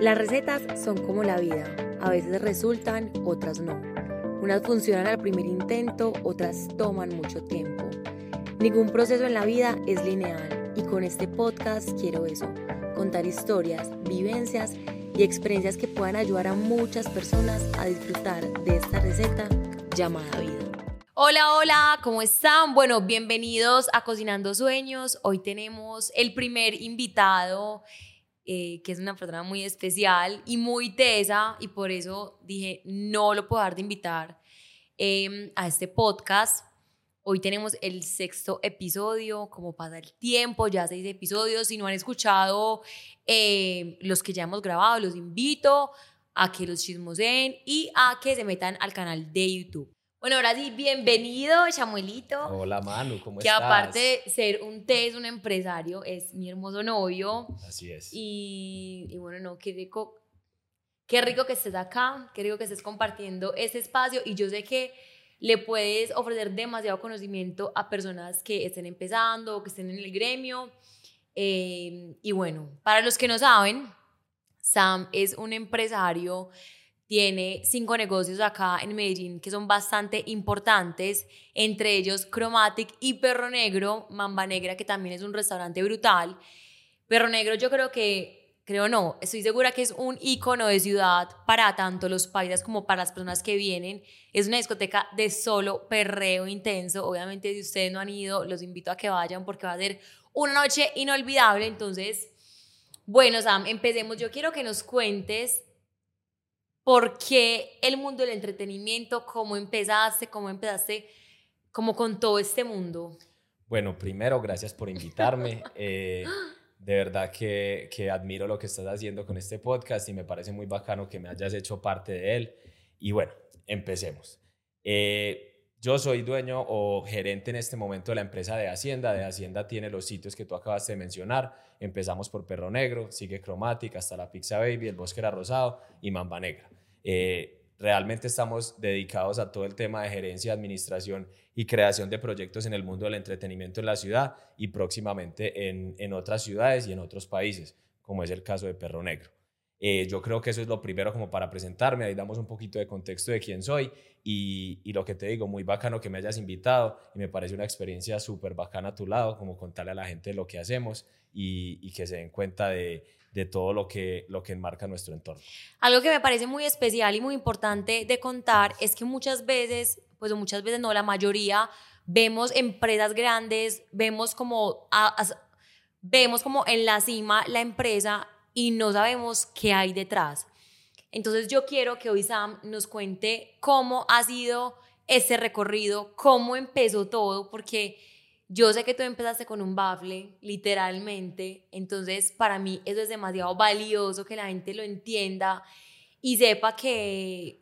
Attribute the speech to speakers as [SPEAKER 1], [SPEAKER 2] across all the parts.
[SPEAKER 1] Las recetas son como la vida, a veces resultan, otras no. Unas funcionan al primer intento, otras toman mucho tiempo. Ningún proceso en la vida es lineal y con este podcast quiero eso, contar historias, vivencias y experiencias que puedan ayudar a muchas personas a disfrutar de esta receta llamada vida. Hola, hola, ¿cómo están? Bueno, bienvenidos a Cocinando Sueños. Hoy tenemos el primer invitado eh, que es una persona muy especial y muy tesa, y por eso dije, no lo puedo dejar de invitar em, a este podcast. Hoy tenemos el sexto episodio, como pasa el tiempo, ya seis episodios. Si no han escuchado em, los que ya hemos grabado, los invito a que los chismoseen y a que se metan al canal de YouTube. Bueno, ahora sí, bienvenido, Chamuelito.
[SPEAKER 2] Hola, Manu, ¿cómo
[SPEAKER 1] que
[SPEAKER 2] estás?
[SPEAKER 1] Que aparte de ser un test, un empresario, es mi hermoso novio.
[SPEAKER 2] Así es.
[SPEAKER 1] Y, y, bueno, no, qué rico, qué rico que estés acá, qué rico que estés compartiendo este espacio. Y yo sé que le puedes ofrecer demasiado conocimiento a personas que estén empezando o que estén en el gremio. Eh, y bueno, para los que no saben, Sam es un empresario tiene cinco negocios acá en Medellín que son bastante importantes, entre ellos Chromatic y Perro Negro, Mamba Negra, que también es un restaurante brutal. Perro Negro yo creo que, creo no, estoy segura que es un icono de ciudad para tanto los paisas como para las personas que vienen. Es una discoteca de solo perreo intenso. Obviamente si ustedes no han ido, los invito a que vayan porque va a ser una noche inolvidable. Entonces, bueno, Sam, empecemos. Yo quiero que nos cuentes ¿Por qué el mundo del entretenimiento? ¿Cómo empezaste? ¿Cómo empezaste? como con todo este mundo?
[SPEAKER 2] Bueno, primero, gracias por invitarme. Eh, de verdad que, que, admiro lo que estás haciendo con este podcast y me parece muy bacano que me hayas hecho parte de él. Y bueno, empecemos. Eh, yo soy dueño o gerente en este momento de la empresa de Hacienda. De Hacienda tiene los sitios que tú acabas de mencionar. Empezamos por Perro Negro, sigue Cromática, hasta la Pizza Baby, el Bosque era Rosado y Mamba Negra. Eh, realmente estamos dedicados a todo el tema de gerencia, administración y creación de proyectos en el mundo del entretenimiento en la ciudad y próximamente en, en otras ciudades y en otros países, como es el caso de Perro Negro. Eh, yo creo que eso es lo primero como para presentarme, ahí damos un poquito de contexto de quién soy y, lo que te digo, muy bacano que me hayas invitado y me parece una experiencia súper bacana a tu lado, como contarle a la gente lo que hacemos y, y que se den cuenta de, de todo lo que, lo que enmarca nuestro entorno.
[SPEAKER 1] Algo que me parece muy especial y muy importante de contar es que muchas veces, pues muchas veces no, la mayoría, vemos empresas grandes, vemos como, vemos como en la cima la empresa y no sabemos qué hay detrás. Entonces yo quiero que hoy Sam nos cuente cómo ha sido ese recorrido, cómo empezó todo, porque yo sé que tú empezaste con un bafle, literalmente, entonces para mí eso es demasiado valioso que la gente lo entienda y sepa que,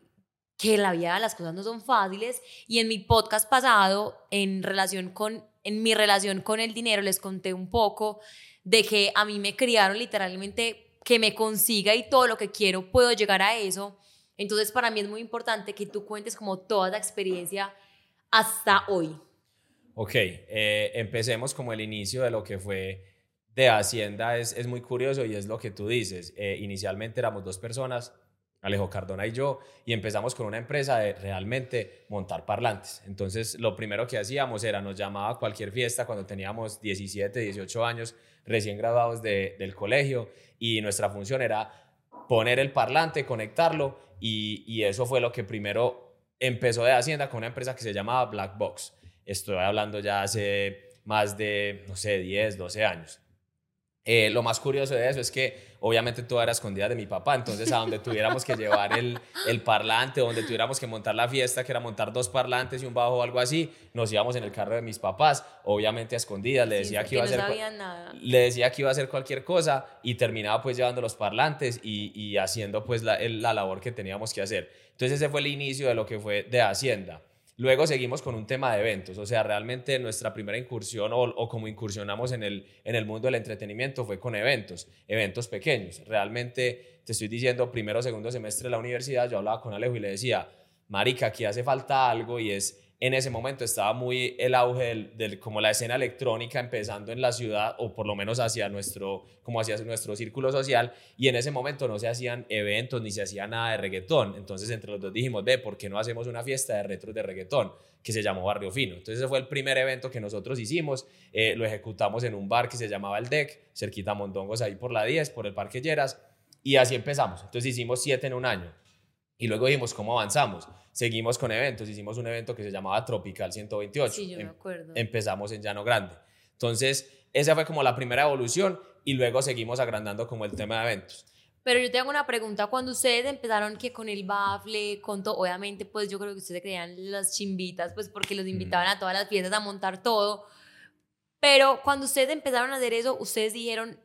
[SPEAKER 1] que la vida las cosas no son fáciles. Y en mi podcast pasado, en relación con, en mi relación con el dinero, les conté un poco de que a mí me criaron literalmente que me consiga y todo lo que quiero puedo llegar a eso. Entonces para mí es muy importante que tú cuentes como toda la experiencia hasta hoy.
[SPEAKER 2] Ok, eh, empecemos como el inicio de lo que fue de Hacienda. Es, es muy curioso y es lo que tú dices. Eh, inicialmente éramos dos personas, Alejo Cardona y yo, y empezamos con una empresa de realmente montar parlantes. Entonces, lo primero que hacíamos era nos llamaba a cualquier fiesta cuando teníamos 17, 18 años, recién graduados de, del colegio, y nuestra función era poner el parlante, conectarlo, y, y eso fue lo que primero empezó de Hacienda con una empresa que se llamaba Black Box. Estoy hablando ya hace más de, no sé, 10, 12 años. Eh, lo más curioso de eso es que obviamente todo era escondida de mi papá, entonces a donde tuviéramos que llevar el, el parlante, donde tuviéramos que montar la fiesta, que era montar dos parlantes y un bajo o algo así, nos íbamos en el carro de mis papás, obviamente a escondidas, le decía, sí, que, iba
[SPEAKER 1] no
[SPEAKER 2] a hacer,
[SPEAKER 1] nada.
[SPEAKER 2] le decía que iba a hacer cualquier cosa y terminaba pues llevando los parlantes y, y haciendo pues la, el, la labor que teníamos que hacer. Entonces ese fue el inicio de lo que fue de Hacienda. Luego seguimos con un tema de eventos, o sea, realmente nuestra primera incursión o, como incursionamos en el, en el mundo del entretenimiento fue con eventos, eventos pequeños. Realmente, te estoy diciendo, primero segundo semestre de la universidad, yo hablaba con Alejo y le decía, marica, aquí hace falta algo y es en ese momento estaba muy el auge del, como la escena electrónica empezando en la ciudad o por lo menos hacia nuestro como hacia nuestro círculo social y en ese momento no se hacían eventos ni se hacía nada de reggaetón. Entonces entre los dos dijimos ve por qué no hacemos una fiesta de retros de reggaetón que se llamó Barrio Fino entonces ese fue el primer evento que nosotros hicimos eh, lo ejecutamos en un bar que se llamaba el DEC cerquita a Mondongos ahí por la 10 por el Parque Lleras y así empezamos. Entonces hicimos siete en un año y luego dijimos cómo avanzamos seguimos con eventos. Hicimos un evento que se llamaba Tropical 128.
[SPEAKER 1] Sí, yo me em, acuerdo.
[SPEAKER 2] Empezamos en Llano Grande. Entonces, esa fue como la primera evolución y luego seguimos agrandando como el tema de eventos.
[SPEAKER 1] Pero yo tengo una pregunta, cuando ustedes empezaron que con el bafle, con todo, obviamente pues yo creo que ustedes creían las chimbitas, pues porque los invitaban a todas las fiestas a montar todo, pero cuando ustedes empezaron a hacer eso, ustedes dijeron,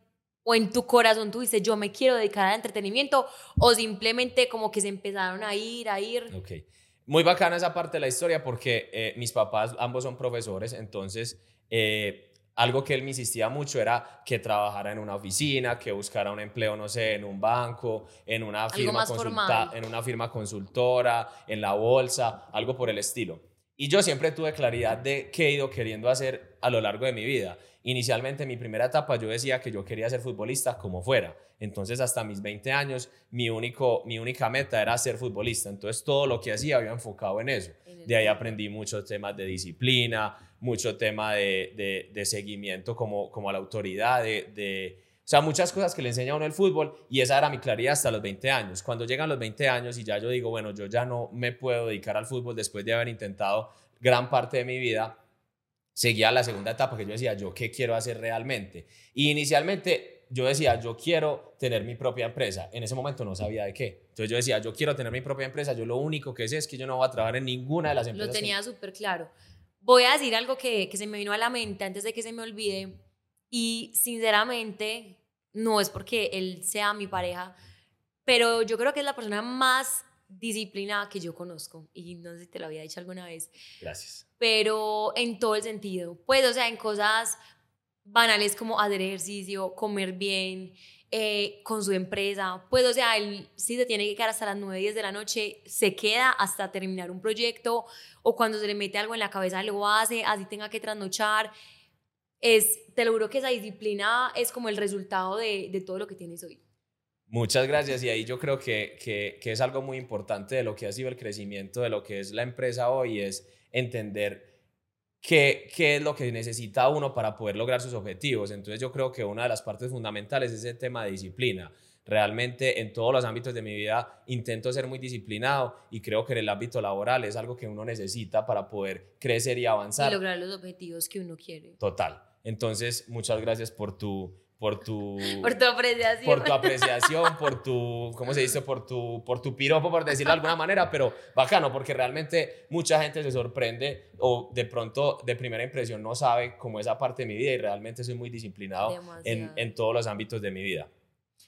[SPEAKER 1] o en tu corazón tú dices, yo me quiero dedicar al entretenimiento, o simplemente como que se empezaron a ir, a ir.
[SPEAKER 2] Ok. Muy bacana esa parte de la historia porque eh, mis papás ambos son profesores, entonces eh, algo que él me insistía mucho era que trabajara en una oficina, que buscara un empleo, no sé, en un banco, en una firma, en una firma consultora, en la bolsa, algo por el estilo. Y yo siempre tuve claridad de qué he ido queriendo hacer a lo largo de mi vida. Inicialmente, en mi primera etapa, yo decía que yo quería ser futbolista como fuera. Entonces, hasta mis 20 años, mi, único, mi única meta era ser futbolista. Entonces, todo lo que hacía había enfocado en eso. De ahí aprendí muchos temas de disciplina, mucho tema de, de, seguimiento como, como a la autoridad, de, de, o sea, muchas cosas que le enseña a uno el fútbol y esa era mi claridad hasta los 20 años. Cuando llegan los 20 años y ya yo digo, bueno, yo ya no me puedo dedicar al fútbol después de haber intentado gran parte de mi vida, seguía la segunda etapa que yo decía, ¿yo qué quiero hacer realmente? Y inicialmente yo decía, yo quiero tener mi propia empresa. En ese momento no sabía de qué. Entonces yo decía, yo quiero tener mi propia empresa. Yo lo único que sé es que yo no voy a trabajar en ninguna de las empresas.
[SPEAKER 1] Lo tenía súper claro. Voy a decir algo que, que se me vino a la mente antes de que se me olvide. Y sinceramente, no es porque él sea mi pareja, pero yo creo que es la persona más disciplinada que yo conozco. Y no sé si te lo había dicho alguna vez.
[SPEAKER 2] Gracias
[SPEAKER 1] pero en todo el sentido. Pues, o sea, en cosas banales como hacer ejercicio, comer bien, eh, con su empresa. Pues, o sea, él si se tiene que quedar hasta las 9, 10 de la noche, se queda hasta terminar un proyecto o cuando se le mete algo en la cabeza lo hace, así tenga que trasnochar. Es, te lo juro que esa disciplina es como el resultado de, de todo lo que tienes hoy.
[SPEAKER 2] Muchas gracias y ahí yo creo que, que, que es algo muy importante de lo que ha sido el crecimiento de lo que es la empresa hoy, es entender qué, qué es lo que necesita uno para poder lograr sus objetivos. Entonces yo creo que una de las partes fundamentales es el tema de disciplina. Realmente en todos los ámbitos de mi vida intento ser muy disciplinado y creo que en el ámbito laboral es algo que uno necesita para poder crecer y avanzar.
[SPEAKER 1] Y lograr los objetivos que uno quiere.
[SPEAKER 2] Total. Entonces, muchas gracias por tu, por tu,
[SPEAKER 1] por tu apreciación.
[SPEAKER 2] Por tu apreciación, por tu, ¿cómo se dice? Por tu, por tu piropo, por decirlo de alguna manera, pero bacano, porque realmente mucha gente se sorprende o de pronto de primera impresión no sabe cómo esa parte de mi vida y realmente soy muy disciplinado en, en todos los ámbitos de mi vida.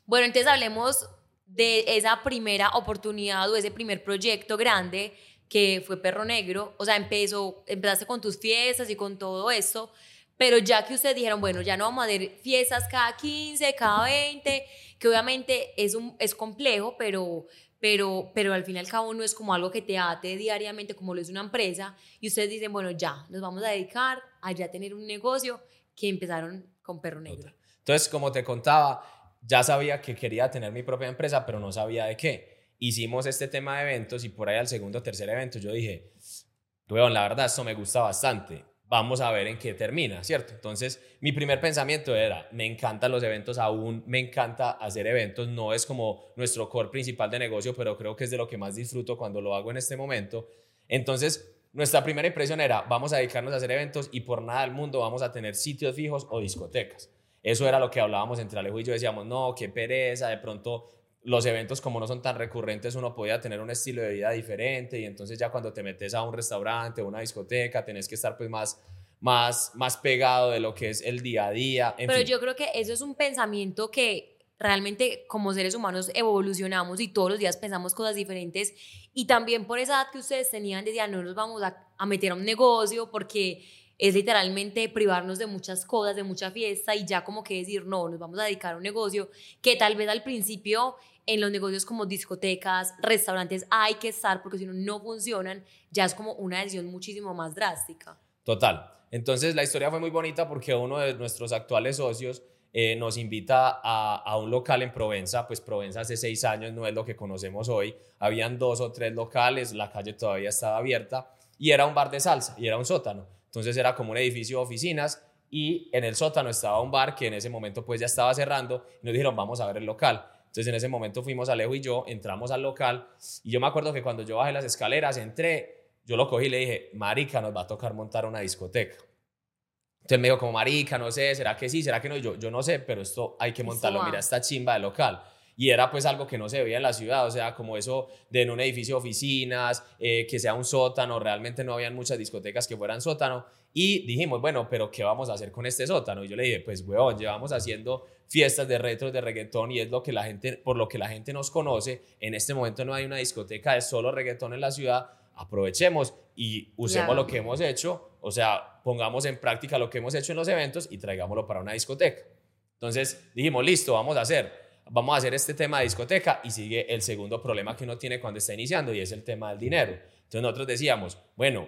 [SPEAKER 1] Bueno, entonces hablemos de esa primera oportunidad o ese primer proyecto grande que fue Perro Negro. O sea, empezó, empezaste con tus fiestas y con todo esto pero ya que ustedes dijeron, bueno, ya no vamos a hacer fiestas cada 15, cada 20, que obviamente es, un, es complejo, pero, pero, pero al fin y al cabo no es como algo que te ate diariamente como lo es una empresa. Y ustedes dicen, bueno, ya, nos vamos a dedicar a ya tener un negocio que empezaron con Perro Negro.
[SPEAKER 2] Entonces, como te contaba, ya sabía que quería tener mi propia empresa, pero no sabía de qué. Hicimos este tema de eventos y por ahí al segundo o tercer evento yo dije, bueno, la verdad, esto me gusta bastante vamos a ver en qué termina, ¿cierto? Entonces, mi primer pensamiento era, me encantan los eventos, aún me encanta hacer eventos, no es como nuestro core principal de negocio, pero creo que es de lo que más disfruto cuando lo hago en este momento. Entonces, nuestra primera impresión era, vamos a dedicarnos a hacer eventos y por nada del mundo vamos a tener sitios fijos o discotecas. Eso era lo que hablábamos entre Alejo y yo, decíamos, no, qué pereza, de pronto los eventos como no son tan recurrentes, uno podía tener un estilo de vida diferente y entonces ya cuando te metes a un restaurante o una discoteca, tenés que estar pues más, más, más pegado de lo que es el día a día.
[SPEAKER 1] Pero yo creo que eso es un pensamiento que realmente como seres humanos evolucionamos y todos los días pensamos cosas diferentes y también por esa edad que ustedes tenían decían no nos vamos a, a meter a un negocio porque es literalmente privarnos de muchas cosas, de mucha fiesta y ya como que decir, no, nos vamos a dedicar a un negocio que tal vez al principio en los negocios como discotecas, restaurantes hay que estar porque si no, no funcionan, ya es como una decisión muchísimo más drástica.
[SPEAKER 2] Total. Entonces la historia fue muy bonita porque uno de nuestros actuales socios eh, nos invita a, a, un local en Provenza, pues Provenza hace seis años no es lo que conocemos hoy, habían dos o tres locales, la calle todavía estaba abierta y era un bar de salsa y era un sótano, entonces era como un edificio de oficinas y en el sótano estaba un bar que en ese momento pues ya estaba cerrando y nos dijeron vamos a ver el local. Entonces en ese momento fuimos Alejo y yo, entramos al local y yo me acuerdo que cuando yo bajé las escaleras, entré, yo lo cogí y le dije, marica, nos va a tocar montar una discoteca. Entonces me dijo como, marica, no sé, ¿será que sí? ¿Será que no? yo, yo no sé, pero esto hay que montarlo. Mira esta chimba de local. Y era pues algo que no se veía en la ciudad, o sea, como eso de en un edificio de oficinas, eh, que sea un sótano, realmente no habían muchas discotecas que fueran sótano. Y dijimos, bueno, pero ¿qué vamos a hacer con este sótano? Y yo le dije, pues, weón, llevamos haciendo fiestas de retro, de reggaetón y es lo que la gente, por lo que la gente nos conoce. En este momento no hay una discoteca de solo reggaetón en la ciudad. Aprovechemos y usemos lo que hemos hecho, o sea, pongamos en práctica lo que hemos hecho en los eventos y traigámoslo para una discoteca. Entonces dijimos, listo, vamos a hacer, vamos a hacer este tema de discoteca y sigue el segundo problema que uno tiene cuando está iniciando y es el tema del dinero. Entonces nosotros decíamos, bueno,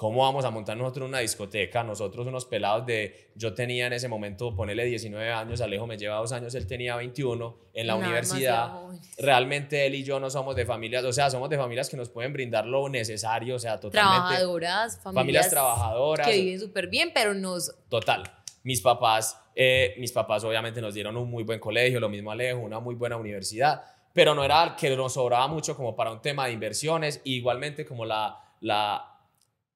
[SPEAKER 2] ¿Cómo vamos a montar nosotros una discoteca? Nosotros unos pelados de, yo tenía en ese momento, ponele 19 años, Alejo me lleva dos años, él tenía 21 en la universidad. Realmente él y yo no somos de familias, o sea, somos de familias que nos pueden brindar lo necesario, o sea, totalmente.
[SPEAKER 1] Trabajadoras, familias,
[SPEAKER 2] familias trabajadoras.
[SPEAKER 1] Que viven súper bien, pero nos...
[SPEAKER 2] Total. Mis papás, eh, mis papás obviamente nos dieron un muy buen colegio, lo mismo Alejo, una muy buena universidad, pero no era que nos sobraba mucho como para un tema de inversiones, igualmente como la... la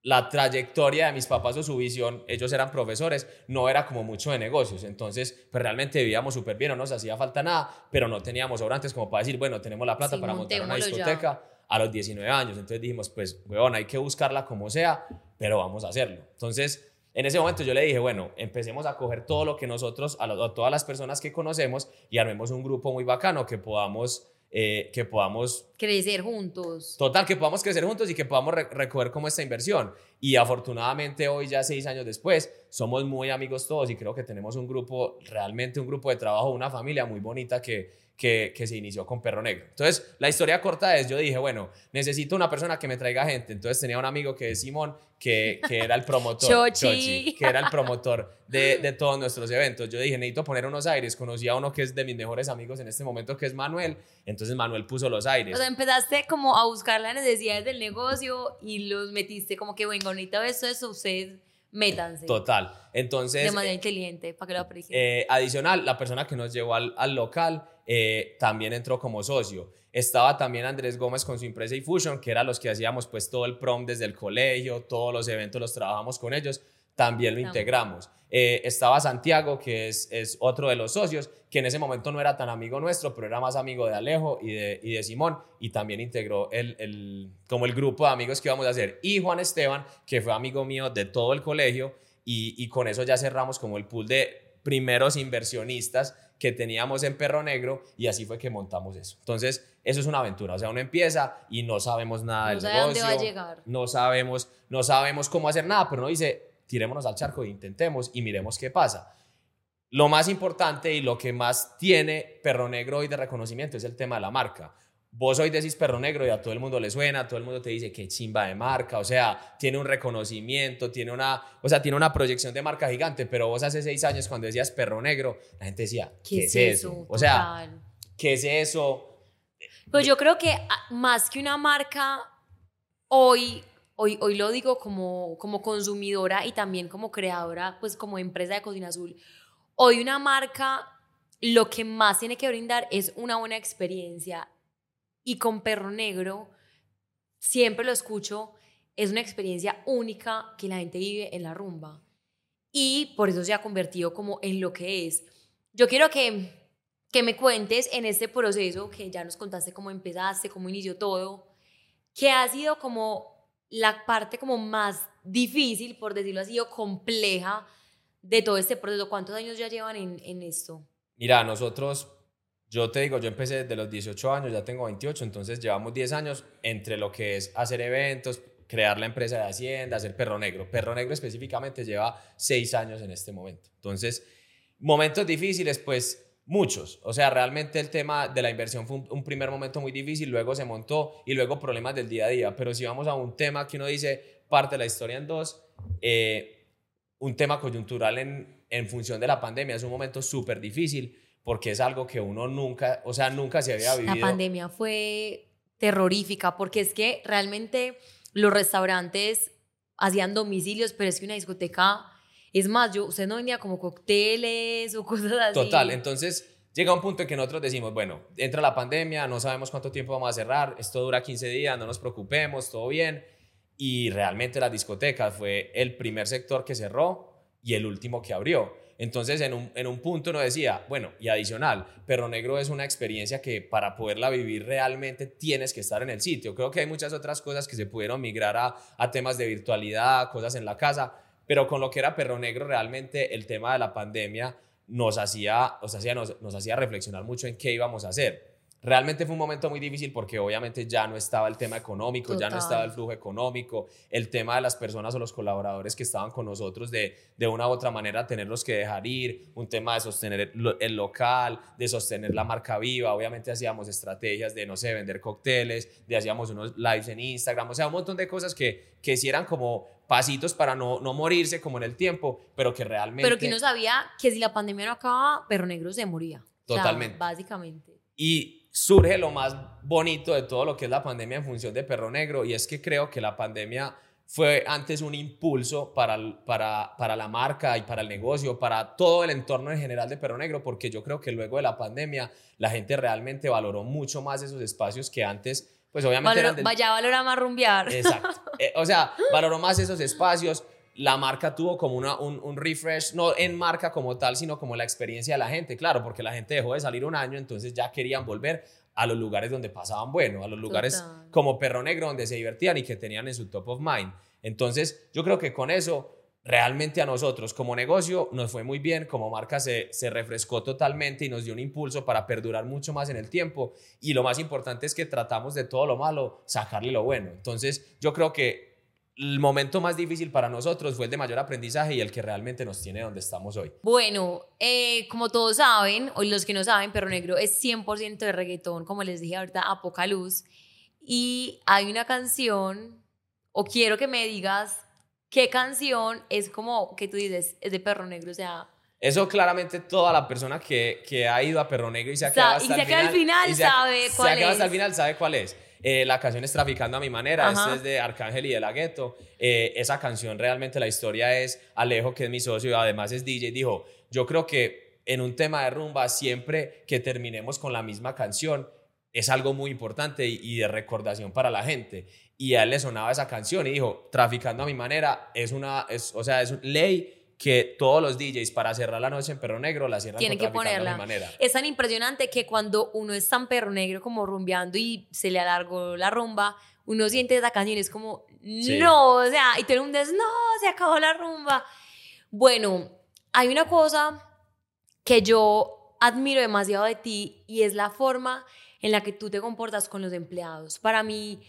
[SPEAKER 2] la trayectoria de mis papás o su visión, ellos eran profesores, no era como mucho de negocios. Entonces, pues realmente vivíamos súper bien, no nos hacía falta nada, pero no teníamos sobrantes como para decir, bueno, tenemos la plata para montar una discoteca a los 19 años. Entonces dijimos, pues, weón, hay que buscarla como sea, pero vamos a hacerlo. Entonces, en ese momento yo le dije, bueno, empecemos a coger todo lo que nosotros, a, a todas las personas que conocemos y armemos un grupo muy bacano que podamos eh, que podamos...
[SPEAKER 1] Crecer juntos.
[SPEAKER 2] Total, que podamos crecer juntos y que podamos recoger como esta inversión. Y afortunadamente hoy, ya seis años después, somos muy amigos todos y creo que tenemos un grupo, realmente un grupo de trabajo, una familia muy bonita que, que, se inició con Perro Negro. Entonces, la historia corta es, yo dije, bueno, necesito una persona que me traiga gente. Entonces tenía un amigo que es Simón, que, que era el promotor,
[SPEAKER 1] Chochi.
[SPEAKER 2] que era el promotor de, de, todos nuestros eventos. Yo dije, necesito poner unos aires. Conocí a uno que es de mis mejores amigos en este momento, que es Manuel. Entonces Manuel puso los aires.
[SPEAKER 1] O sea, empezaste como a buscar las necesidades del negocio y los metiste como que, bueno, bonito eso, eso, ustedes métanse.
[SPEAKER 2] Total. Entonces...
[SPEAKER 1] De manera eh, inteligente, para que lo.
[SPEAKER 2] Eh, adicional, la persona que nos llevó al, al local eh, también entró como socio. Estaba también Andrés Gómez con su empresa Infusion, que era los que hacíamos pues todo el prom desde el colegio, todos los eventos los trabajamos con ellos, también lo integramos. Eh, estaba Santiago, que es, es, otro de los socios, que en ese momento no era tan amigo nuestro, pero era más amigo de Alejo y de, y de Simón, y también integró el, el, como el grupo de amigos que íbamos a hacer. Y Juan Esteban, que fue amigo mío de todo el colegio, y, y con eso ya cerramos como el pool de primeros inversionistas que teníamos en Perro Negro y así fue que montamos eso. Entonces, eso es una aventura, o sea, uno empieza y no sabemos nada del negocio, dónde va a llegar. no sabemos, no sabemos cómo hacer nada, pero uno dice, tirémonos al charco e intentemos y miremos qué pasa. Lo más importante y lo que más tiene Perro Negro hoy de reconocimiento es el tema de la marca vos hoy decís perro negro y a todo el mundo le suena, todo el mundo te dice que chimba de marca, o sea, tiene un reconocimiento, tiene una, o sea, tiene una proyección de marca gigante, pero vos hace seis años cuando decías perro negro, la gente decía, ¿qué, es eso? O sea, ¿qué es eso?
[SPEAKER 1] Pues yo creo que ah, más que una marca, hoy, hoy, hoy lo digo como, como consumidora y también como creadora, pues como empresa de Cocina Azul, hoy una marca lo que más tiene que brindar es una buena experiencia y con Perro Negro, siempre lo escucho, es una experiencia única que la gente vive en la rumba. Y por eso se ha convertido como en lo que es. Yo quiero que, que me cuentes en este proceso, que ya nos contaste cómo empezaste, cómo inició todo, que ha sido como la parte como más difícil, por decirlo así, o compleja de todo este proceso. ¿Cuántos años ya llevan en, en esto?
[SPEAKER 2] Mira, nosotros yo te digo, yo empecé desde los 18 años, ya tengo 28, entonces llevamos 10 años entre lo que es hacer eventos, crear la empresa de Hacienda, hacer Perro Negro. Perro Negro específicamente lleva seis años en este momento. Entonces, momentos difíciles, pues muchos. O sea, realmente el tema de la inversión fue un, primer momento muy difícil, luego se montó y luego problemas del día a día. Pero si vamos a un tema que uno dice parte de la historia en dos, eh, un tema coyuntural en, en función de la pandemia es un momento súper difícil porque es algo que uno nunca, o sea, nunca se había vivido.
[SPEAKER 1] La pandemia fue terrorífica porque es que realmente los restaurantes hacían domicilios, pero es que una discoteca, es más, yo, usted no vendía como cócteles o cosas así.
[SPEAKER 2] Total, entonces llega un punto en que nosotros decimos, bueno, entra la pandemia, no sabemos cuánto tiempo vamos a cerrar, esto dura 15 días, no nos preocupemos, todo bien. Y realmente la discoteca fue el primer sector que cerró y el último que abrió. Entonces, en un, en un punto uno decía, bueno, y adicional, Perro Negro es una experiencia que para poderla vivir realmente tienes que estar en el sitio. Creo que hay muchas otras cosas que se pudieron migrar a, a temas de virtualidad, cosas en la casa, pero con lo que era Perro Negro, realmente el tema de la pandemia nos hacía, nos hacía, nos, nos hacía reflexionar mucho en qué íbamos a hacer. Realmente fue un momento muy difícil porque obviamente ya no estaba el tema económico, ya no estaba el flujo económico, el tema de las personas o los colaboradores que estaban con nosotros de, de una u otra manera tenerlos que dejar ir, un tema de sostener el, local, de sostener la marca viva, obviamente hacíamos estrategias de, no sé, vender cócteles, de hacíamos unos lives en Instagram, o sea, un montón de cosas que, que sí eran como pasitos para no, no morirse como en el tiempo, pero que realmente...
[SPEAKER 1] Pero que no sabía que si la pandemia no acababa, Perro Negro se moría.
[SPEAKER 2] Totalmente.
[SPEAKER 1] básicamente.
[SPEAKER 2] Y surge lo más bonito de todo lo que es la pandemia en función de Perro Negro y es que creo que la pandemia fue antes un impulso para, para, para la marca y para el negocio, para todo el entorno en general de Perro Negro, porque yo creo que luego de la pandemia la gente realmente valoró mucho más esos espacios que antes, pues obviamente...
[SPEAKER 1] Vaya, valora más rumbear.
[SPEAKER 2] Exacto. Eh, o sea, valoró más esos espacios, la marca tuvo como una, un, refresh, no en marca como tal, sino como la experiencia de la gente, claro, porque la gente dejó de salir un año, entonces ya querían volver a los lugares donde pasaban bueno, a los lugares como Perro Negro donde se divertían y que tenían en su top of mind. Entonces, yo creo que con eso realmente a nosotros como negocio nos fue muy bien, como marca se, se refrescó totalmente y nos dio un impulso para perdurar mucho más en el tiempo y lo más importante es que tratamos de todo lo malo sacarle lo bueno. Entonces, yo creo que el momento más difícil para nosotros fue el de mayor aprendizaje y el que realmente nos tiene donde estamos hoy.
[SPEAKER 1] Bueno, eh, como todos saben, o los que no saben, Perro Negro es 100% de reggaetón, como les dije ahorita, a poca luz. Y hay una canción, o quiero que me digas qué canción es como que tú dices, es de Perro Negro, o sea...
[SPEAKER 2] Eso claramente toda la persona que, que ha ido a Perro Negro y se ha quedado hasta,
[SPEAKER 1] y se el final, sabe cuál
[SPEAKER 2] se
[SPEAKER 1] es.
[SPEAKER 2] hasta el final sabe cuál es. Eh, la canción es Traficando a mi manera, este es de Arcángel y de La Gueto. Eh, esa canción realmente la historia es Alejo, que es mi socio y además es DJ, dijo, yo creo que en un tema de rumba, siempre que terminemos con la misma canción, es algo muy importante y, de recordación para la gente. Y a él le sonaba esa canción y dijo, Traficando a mi manera es una, es, o sea, es ley que todos los DJs para cerrar la noche en Perro Negro la cierran
[SPEAKER 1] Tienen que ponerla. De manera. Es tan impresionante que cuando uno es tan Perro Negro como rumbeando y se le alargó la rumba, uno siente esa canción y es como, no, o sea, y todo el mundo es, no, se acabó la rumba. Bueno, hay una cosa que yo admiro demasiado de ti y es la forma en la que tú te comportas con los empleados. Para mí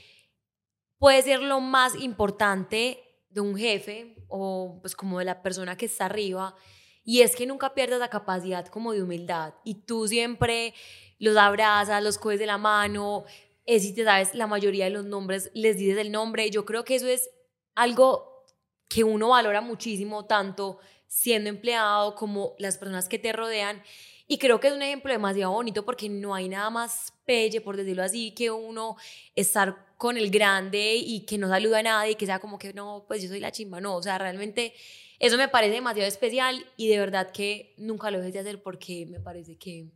[SPEAKER 1] puede ser lo más importante de un jefe o pues como de la persona que está arriba. Y es que nunca pierdas la capacidad como de humildad. Y tú siempre los abrazas, los coges de la mano, es si te sabes la mayoría de los nombres, les dices el nombre, yo creo que eso es algo que uno valora muchísimo tanto siendo empleado como las personas que te rodean. Y creo que es un ejemplo demasiado bonito porque no hay nada más pelle, por decirlo así, que uno estar con el grande y que no saluda a nadie y que sea como que no, pues yo soy la chimba, no, o sea, realmente eso me parece demasiado especial y de verdad que nunca lo dejes de hacer porque me parece que...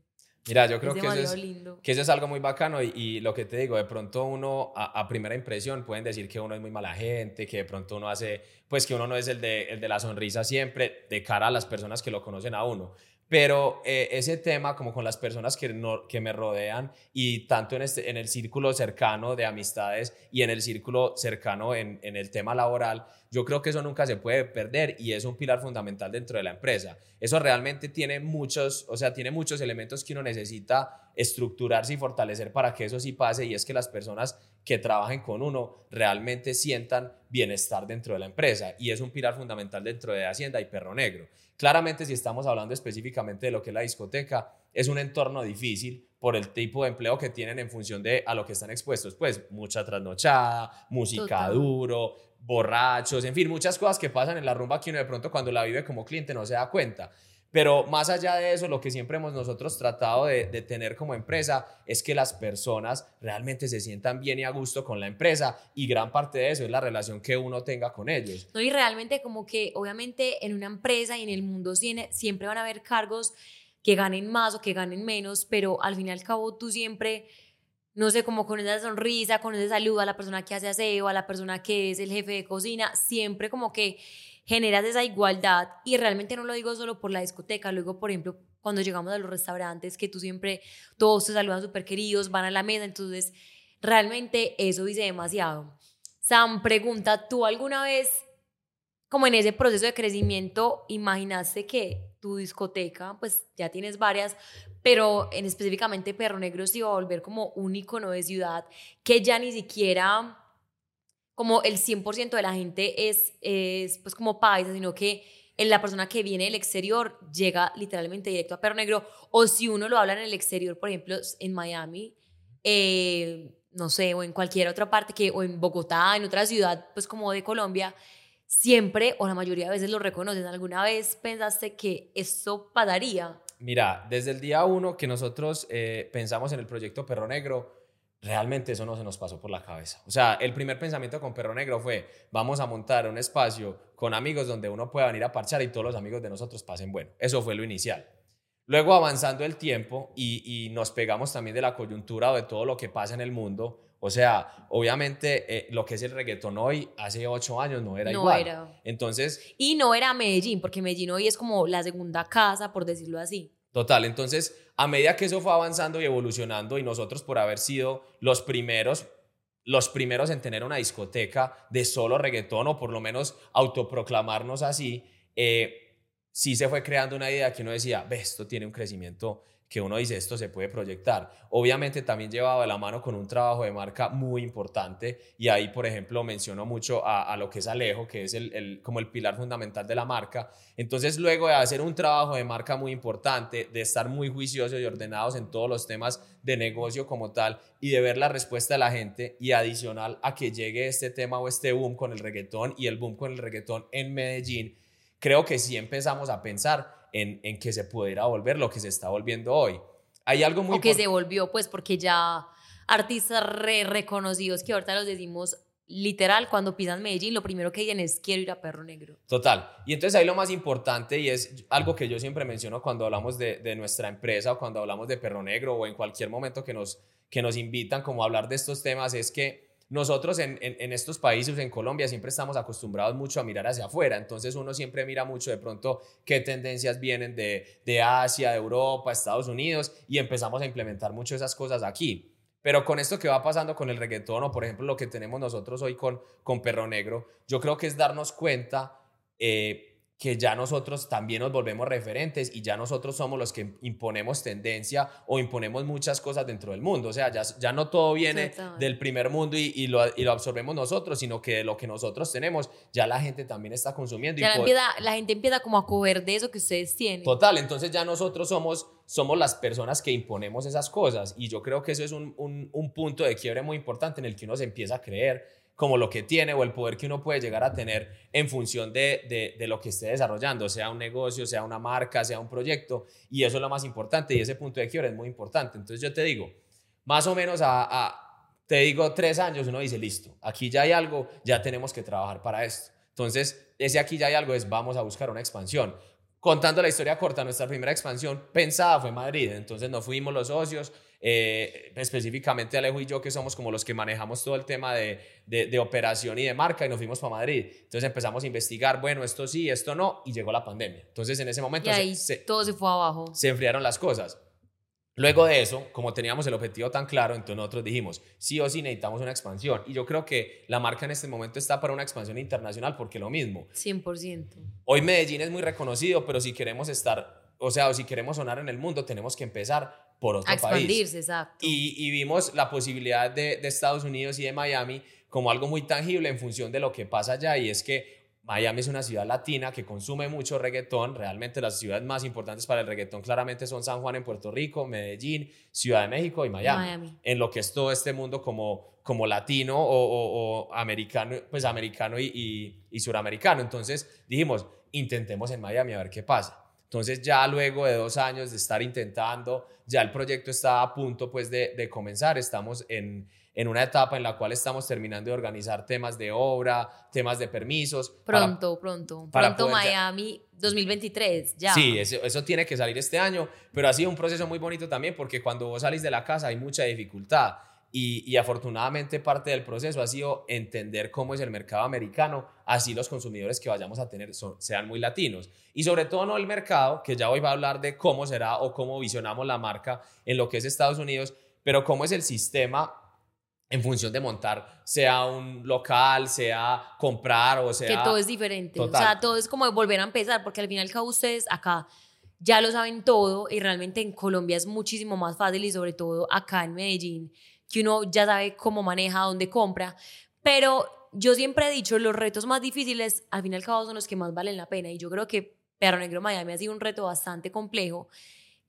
[SPEAKER 2] Mira, yo creo que, eso es, que eso es algo muy bacano y, lo que te digo, de pronto uno a, primera impresión pueden decir que uno es muy mala gente, que de pronto uno hace, pues que uno no es el de, el de la sonrisa siempre de cara a las personas que lo conocen a uno. Pero eh, ese tema, como con las personas que, que me rodean y tanto en, este, en el círculo cercano de amistades y en el círculo cercano en, en, el tema laboral, yo creo que eso nunca se puede perder y es un pilar fundamental dentro de la empresa. Eso realmente tiene muchos, o sea, tiene muchos elementos que uno necesita estructurarse y fortalecer para que eso sí pase y es que las personas que trabajen con uno realmente sientan bienestar dentro de la empresa y es un pilar fundamental dentro de Hacienda y Perro Negro. Claramente si estamos hablando específicamente de lo que es la discoteca, es un entorno difícil por el tipo de empleo que tienen en función de a lo que están expuestos, pues mucha trasnochada, música duro, borrachos, en fin, muchas cosas que pasan en la rumba que uno de pronto cuando la vive como cliente no se da cuenta. Pero más allá de eso, lo que siempre hemos nosotros tratado de, tener como empresa es que las personas realmente se sientan bien y a gusto con la empresa y gran parte de eso es la relación que uno tenga con ellos.
[SPEAKER 1] No, y realmente como que obviamente en una empresa y en el mundo siempre van a haber cargos que ganen más o que ganen menos, pero al fin y al cabo tú siempre no sé, como con esa sonrisa, con ese saludo a la persona que hace aseo, a la persona que es el jefe de cocina, siempre como que generas esa igualdad y realmente no lo digo solo por la discoteca, lo digo, por ejemplo, cuando llegamos a los restaurantes, que tú siempre, todos te saludan súper queridos, van a la mesa, entonces realmente eso dice demasiado. Sam pregunta, ¿tú alguna vez, como en ese proceso de crecimiento, imaginaste que tu discoteca, pues ya tienes varias, pero en específicamente Perro Negro se iba a volver como un icono de ciudad que ya ni siquiera como el 100% de la gente es, es pues como paisa, sino que la persona que viene del exterior llega literalmente directo a Perro Negro, o si uno lo habla en el exterior, por ejemplo, en Miami, eh, no sé, o en cualquier otra parte, que, o en Bogotá, en otra ciudad, pues como de Colombia, siempre o la mayoría de veces lo reconocen. ¿Alguna vez pensaste que esto pasaría?
[SPEAKER 2] Mira, desde el día uno que nosotros eh, pensamos en el proyecto Perro Negro, realmente eso no se nos pasó por la cabeza. O sea, el primer pensamiento con Perro Negro fue, vamos a montar un espacio con amigos donde uno pueda venir a parchar y todos los amigos de nosotros pasen bueno. Eso fue lo inicial. Luego avanzando el tiempo y, nos pegamos también de la coyuntura o de todo lo que pasa en el mundo. O sea, obviamente eh, lo que es el reggaetón hoy, hace ocho años no era igual. Era. Entonces...
[SPEAKER 1] Y no era Medellín, porque Medellín hoy es como la segunda casa, por decirlo así.
[SPEAKER 2] Total, entonces a medida que eso fue avanzando y evolucionando y nosotros por haber sido los primeros, los primeros en tener una discoteca de solo reggaetón o por lo menos autoproclamarnos así, eh, sí se fue creando una idea que uno decía, ve, esto tiene un crecimiento que uno dice esto se puede proyectar. Obviamente también llevaba de la mano con un trabajo de marca muy importante y ahí, por ejemplo, menciono mucho a, lo que es Alejo, que es el, como el pilar fundamental de la marca. Entonces, luego de hacer un trabajo de marca muy importante, de estar muy juiciosos y ordenados en todos los temas de negocio como tal y de ver la respuesta de la gente y adicional a que llegue este tema o este boom con el reggaetón y el boom con el reggaetón en Medellín, creo que sí empezamos a pensar en, en que se pudiera volver lo que se está volviendo hoy. Hay algo muy...
[SPEAKER 1] O que se volvió, pues, porque ya artistas re reconocidos que ahorita los decimos literal, cuando pisan Medellín, lo primero que dicen es quiero ir a Perro Negro.
[SPEAKER 2] Total. Y entonces ahí lo más importante, y es algo que yo siempre menciono cuando hablamos de, de, nuestra empresa o cuando hablamos de Perro Negro o en cualquier momento que nos, que nos invitan como a hablar de estos temas, es que nosotros en, estos países, en Colombia, siempre estamos acostumbrados mucho a mirar hacia afuera, entonces uno siempre mira mucho de pronto qué tendencias vienen de, Asia, de Europa, Estados Unidos, y empezamos a implementar mucho esas cosas aquí. Pero con esto que va pasando con el reggaetón o por ejemplo lo que tenemos nosotros hoy con, con Perro Negro, yo creo que es darnos cuenta eh, que ya nosotros también nos volvemos referentes y ya nosotros somos los que imponemos tendencia o imponemos muchas cosas dentro del mundo. O sea, ya, ya no todo viene del primer mundo y, y, lo, y, lo, absorbemos nosotros, sino que lo que nosotros tenemos, ya la gente también está consumiendo.
[SPEAKER 1] Ya y la gente empieza como a coger de eso que ustedes tienen.
[SPEAKER 2] Total, entonces ya nosotros somos, somos las personas que imponemos esas cosas y yo creo que eso es un, un, un punto de quiebre muy importante en el que uno se empieza a creer como lo que tiene o el poder que uno puede llegar a tener en función de, de, lo que esté desarrollando, sea un negocio, sea una marca, sea un proyecto, y eso es lo más importante y ese punto de quiebre es muy importante. Entonces yo te digo, más o menos a, te digo, tres años uno dice, listo, aquí ya hay algo, ya tenemos que trabajar para esto. Entonces, ese aquí ya hay algo es, vamos a buscar una expansión. Contando la historia corta, nuestra primera expansión pensada fue Madrid, entonces nos fuimos los socios, eh, específicamente Alejo y yo, que somos como los que manejamos todo el tema de, de, operación y de marca, y nos fuimos para Madrid. Entonces empezamos a investigar, bueno, esto sí, esto no, y llegó la pandemia. Entonces en ese momento...
[SPEAKER 1] se, todo se fue abajo.
[SPEAKER 2] Se enfriaron las cosas. Luego de eso, como teníamos el objetivo tan claro, entonces nosotros dijimos, sí o sí necesitamos una expansión. Y yo creo que la marca en este momento está para una expansión internacional porque lo mismo.
[SPEAKER 1] 100%.
[SPEAKER 2] Hoy Medellín es muy reconocido, pero si queremos estar, o sea, o si queremos sonar en el mundo, tenemos que empezar por otro
[SPEAKER 1] A expandirse,
[SPEAKER 2] país.
[SPEAKER 1] exacto.
[SPEAKER 2] Y, y vimos la posibilidad de, de Estados Unidos y de Miami como algo muy tangible en función de lo que pasa allá y es que Miami es una ciudad latina que consume mucho reggaetón. Realmente las ciudades más importantes para el reggaetón claramente son San Juan en Puerto Rico, Medellín, Ciudad de México y Miami.
[SPEAKER 1] Miami.
[SPEAKER 2] En lo que es todo este mundo como, como latino o, o- o americano, pues americano y, y, y suramericano. Entonces dijimos, intentemos en Miami a ver qué pasa. Entonces ya luego de dos años de estar intentando, ya el proyecto está a punto pues de, de comenzar. Estamos en, en una etapa en la cual estamos terminando de organizar temas de obra, temas de permisos. para-
[SPEAKER 1] Pronto, pronto.
[SPEAKER 2] para
[SPEAKER 1] pronto
[SPEAKER 2] poder ya-
[SPEAKER 1] Miami 2023, ya.
[SPEAKER 2] Sí, eso, eso tiene que salir este año, pero ha sido un proceso muy bonito también porque cuando vos salís de la casa hay mucha dificultad y, y afortunadamente parte del proceso ha sido entender cómo es el mercado americano, así los consumidores que vayamos a tener son- sean muy latinos. Y sobre todo no el mercado, que ya hoy va a hablar de cómo será o cómo visionamos la marca en lo que es Estados Unidos, pero cómo es el sistema en función de montar, sea un local, sea comprar o sea...
[SPEAKER 1] que todo es diferente.
[SPEAKER 2] Total.
[SPEAKER 1] O sea, todo es como volver a empezar, porque al fin y al cabo ustedes acá ya lo saben todo y realmente en Colombia es muchísimo más fácil y sobre todo acá en Medellín, que uno ya sabe cómo maneja, dónde compra. Pero yo siempre he dicho, los retos más difíciles al fin y al cabo son los que más valen la pena y yo creo que Perro Negro Miami ha sido un reto bastante complejo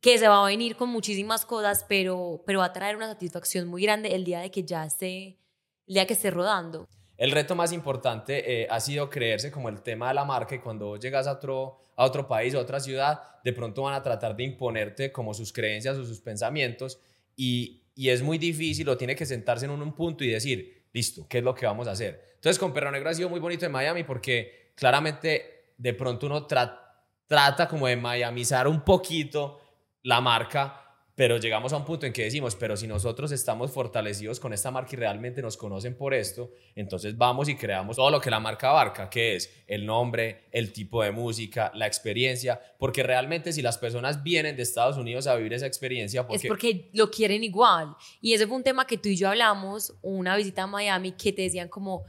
[SPEAKER 1] que se va a venir con muchísimas cosas, pero, pero va a traer una satisfacción muy grande el día de que ya esté, el día que esté rodando.
[SPEAKER 2] El reto más importante eh, ha sido creerse como el tema de la marca y cuando llegas a otro, a otro país, a otra ciudad, de pronto van a tratar de imponerte como sus creencias o sus pensamientos y, y es muy difícil o tiene que sentarse en un, un punto y decir, listo, ¿qué es lo que vamos a hacer? Entonces con Perro Negro ha sido muy bonito en Miami porque claramente de pronto uno tra- trata como de miamizar un poquito la marca, pero llegamos a un punto en que decimos, pero si nosotros estamos fortalecidos con esta marca y realmente nos conocen por esto, entonces vamos y creamos todo lo que la marca abarca, que es el nombre, el tipo de música, la experiencia, porque realmente si las personas vienen de Estados Unidos a vivir esa experiencia, porque,
[SPEAKER 1] Es porque lo quieren igual. Y ese fue un tema que tú y yo hablamos, una visita a Miami, que te decían como,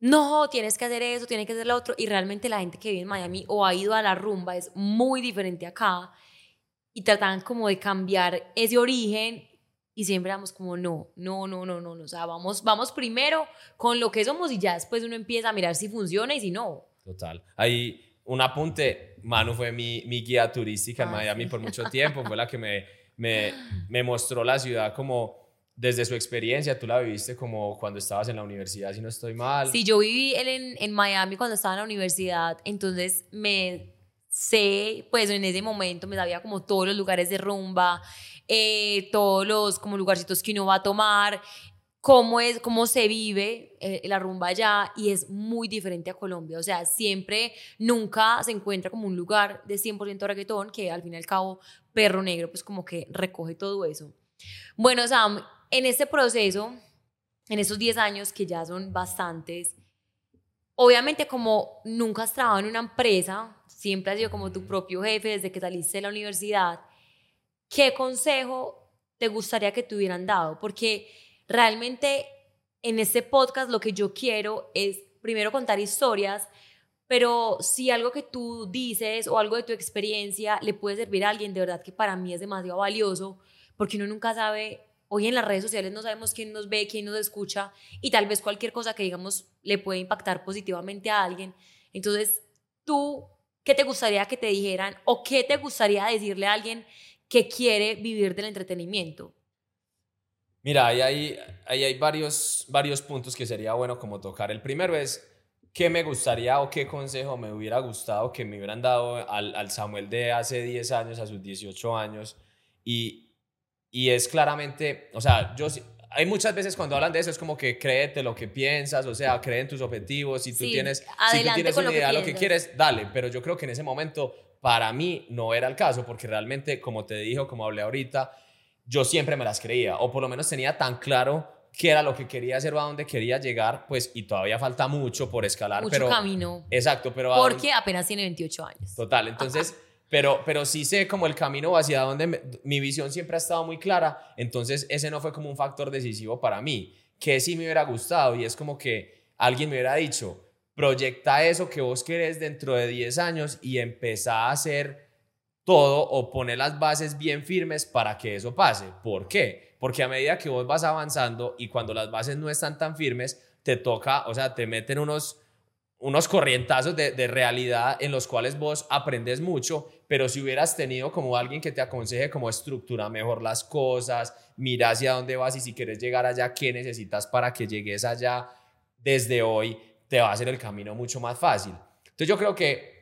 [SPEAKER 1] no, tienes que hacer eso, tienes que hacer lo otro. Y realmente la gente que vive en Miami o ha ido a la rumba es muy diferente acá. Y tratan como de cambiar ese origen. Y siempre vamos como, no, no, no, no, no, no. O sea, vamos, vamos primero con lo que somos y ya después uno empieza a mirar si funciona y si no.
[SPEAKER 2] Total. Hay un apunte. Manu fue mi, mi guía turística en
[SPEAKER 1] Ah,
[SPEAKER 2] Miami por mucho tiempo. Fue la que me, me, me mostró la ciudad como desde su experiencia. Tú la viviste como cuando estabas en la universidad, si no estoy mal.
[SPEAKER 1] Sí, yo viví en, en Miami cuando estaba en la universidad, entonces me sé, pues en ese momento me sabía como todos los lugares de rumba, eh, todos los como lugarcitos que uno va a tomar, cómo es, cómo se vive eh, la rumba allá y es muy diferente a Colombia, o sea, siempre, nunca se encuentra como un lugar de 100% reggaetón que al fin y al cabo Perro Negro pues como que recoge todo eso. Bueno, Sam, en este proceso, en esos 10 años que ya son bastantes, obviamente como nunca has trabajado en una empresa, siempre has sido como tu propio jefe desde que saliste de la universidad, ¿qué consejo te gustaría que te hubieran dado? Porque realmente en este podcast lo que yo quiero es primero contar historias, pero si algo que tú dices o algo de tu experiencia le puede servir a alguien, de verdad que para mí es demasiado valioso, porque uno nunca sabe, hoy en las redes sociales no sabemos quién nos ve, quién nos escucha, y tal vez cualquier cosa que digamos le puede impactar positivamente a alguien. Entonces, tú, ¿qué te gustaría que te dijeran o qué te gustaría decirle a alguien que quiere vivir del entretenimiento?
[SPEAKER 2] Mira, ahí hay, ahí hay varios, varios puntos que sería bueno como tocar. El primero es, ¿qué me gustaría o qué consejo me hubiera gustado que me hubieran dado al, Samuel de hace 10 años, a sus 18 años? Y, y es claramente, o sea, yo hay muchas veces cuando hablan de eso es como que créete lo que piensas, o sea, cree en tus objetivos, si tú
[SPEAKER 1] Sí,
[SPEAKER 2] tienes, si tú tienes una
[SPEAKER 1] lo que
[SPEAKER 2] idea de lo que quieres, dale, pero yo creo que en ese momento para mí no era el caso, porque realmente, como te dijo, como hablé ahorita, yo siempre me las creía, o por lo menos tenía tan claro qué era lo que quería hacer o a dónde quería llegar, pues, y todavía falta mucho por escalar,
[SPEAKER 1] Mucho
[SPEAKER 2] pero...
[SPEAKER 1] camino,
[SPEAKER 2] Exacto, pero...
[SPEAKER 1] porque apenas tiene 28 años.
[SPEAKER 2] Total, entonces, pero, pero sí sé como el camino hacia donde me- mi visión siempre ha estado muy clara, entonces ese no fue como un factor decisivo para mí, que sí me hubiera gustado y es como que alguien me hubiera dicho, proyecta eso que vos querés dentro de 10 años y empezá a hacer todo o pone las bases bien firmes para que eso pase. ¿Por qué? Porque a medida que vos vas avanzando y cuando las bases no están tan firmes, te toca, o sea, te meten unos, unos corrientazos de, de realidad en los cuales vos aprendes mucho, pero si hubieras tenido como alguien que te aconseje cómo estructura mejor las cosas, mira hacia dónde vas y si quieres llegar allá, qué necesitas para que llegues allá desde hoy, te va a hacer el camino mucho más fácil. Entonces yo creo que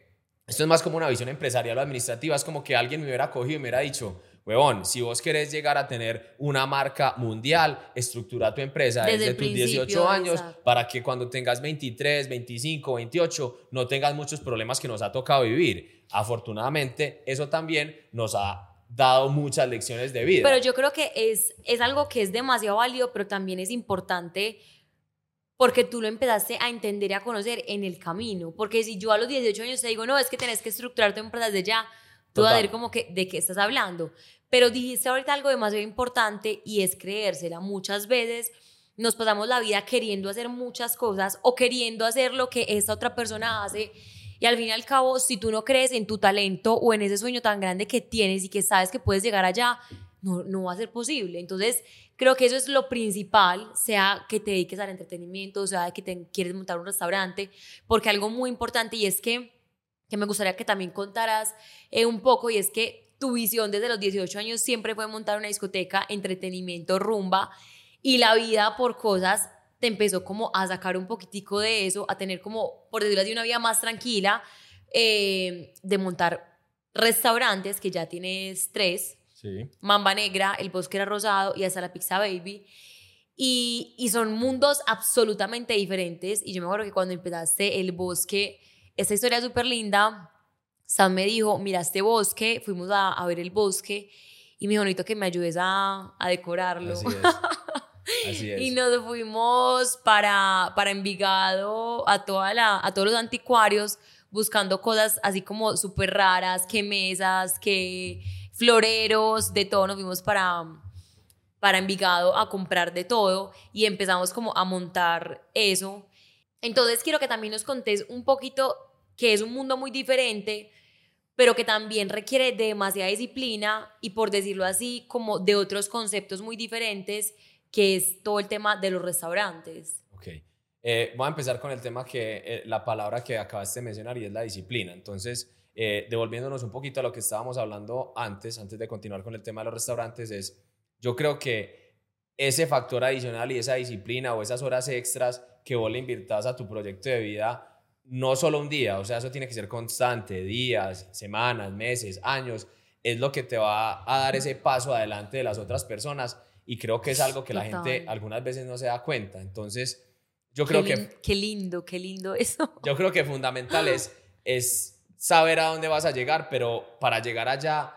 [SPEAKER 2] esto es más como una visión empresarial o administrativa, es como que alguien me hubiera cogido y me hubiera dicho, huevón, si vos querés llegar a tener una marca mundial, estructura tu empresa desde, tus 18 años para que cuando tengas 23, 25, 28 no tengas muchos problemas que nos ha tocado vivir. Afortunadamente, eso también nos ha dado muchas lecciones de vida.
[SPEAKER 1] Pero yo creo que es, es algo que es demasiado válido, pero también es importante porque tú lo empezaste a entender y a conocer en el camino. Porque si yo a los 18 años te digo, no, es que tenés que estructurar tu empresa desde ya, tú vas a ver como que de qué estás hablando. Pero dijiste ahorita algo demasiado importante y es creérsela. Muchas veces nos pasamos la vida queriendo hacer muchas cosas o queriendo hacer lo que esta otra persona hace. Y al fin y al cabo, si tú no crees en tu talento o en ese sueño tan grande que tienes y que sabes que puedes llegar allá, no, no va a ser posible. Entonces, creo que eso es lo principal, sea que te dediques al entretenimiento, sea que te quieres montar un restaurante, porque algo muy importante y es que, que me gustaría que también contaras eh, un poco y es que tu visión desde los 18 años siempre fue montar una discoteca, entretenimiento, rumba y la vida por cosas te empezó como a sacar un poquitico de eso, a tener como, por decirlo así, una vida más tranquila, eh, de montar restaurantes, que ya tienes tres, Mamba Negra, El Bosque era Rosado y hasta la Pizza Baby. Y, y, son mundos absolutamente diferentes. Y yo me acuerdo que cuando empezaste El Bosque, esta historia es súper linda. Sam me dijo, mira este bosque, fuimos a, a ver el bosque y me dijo, necesito que me ayudes a, a decorarlo.
[SPEAKER 2] Así es. Así es.
[SPEAKER 1] y nos fuimos para, para Envigado, a, toda la, a todos los anticuarios, buscando cosas así como súper raras, que mesas, que floreros, de todo, nos fuimos para, para Envigado a comprar de todo y empezamos como a montar eso. Entonces quiero que también nos contés un poquito que es un mundo muy diferente, pero que también requiere de demasiada disciplina y por decirlo así, como de otros conceptos muy diferentes, que es todo el tema de los restaurantes.
[SPEAKER 2] Ok. Eh, voy a empezar con el tema que eh, la palabra que acabaste de mencionar y es la disciplina. Entonces, eh, devolviéndonos un poquito a lo que estábamos hablando antes, antes de continuar con el tema de los restaurantes, es yo creo que ese factor adicional y esa disciplina o esas horas extras que vos le inviertas a tu proyecto de vida, no solo un día, o sea, eso tiene que ser constante, días, semanas, meses, años, es lo que te va a dar ese paso adelante de las otras personas y creo que es algo que la gente algunas veces no se da cuenta. Entonces, yo creo que...
[SPEAKER 1] Qué lindo, qué lindo eso.
[SPEAKER 2] Yo creo que fundamental es, es saber a dónde vas a llegar, pero para llegar allá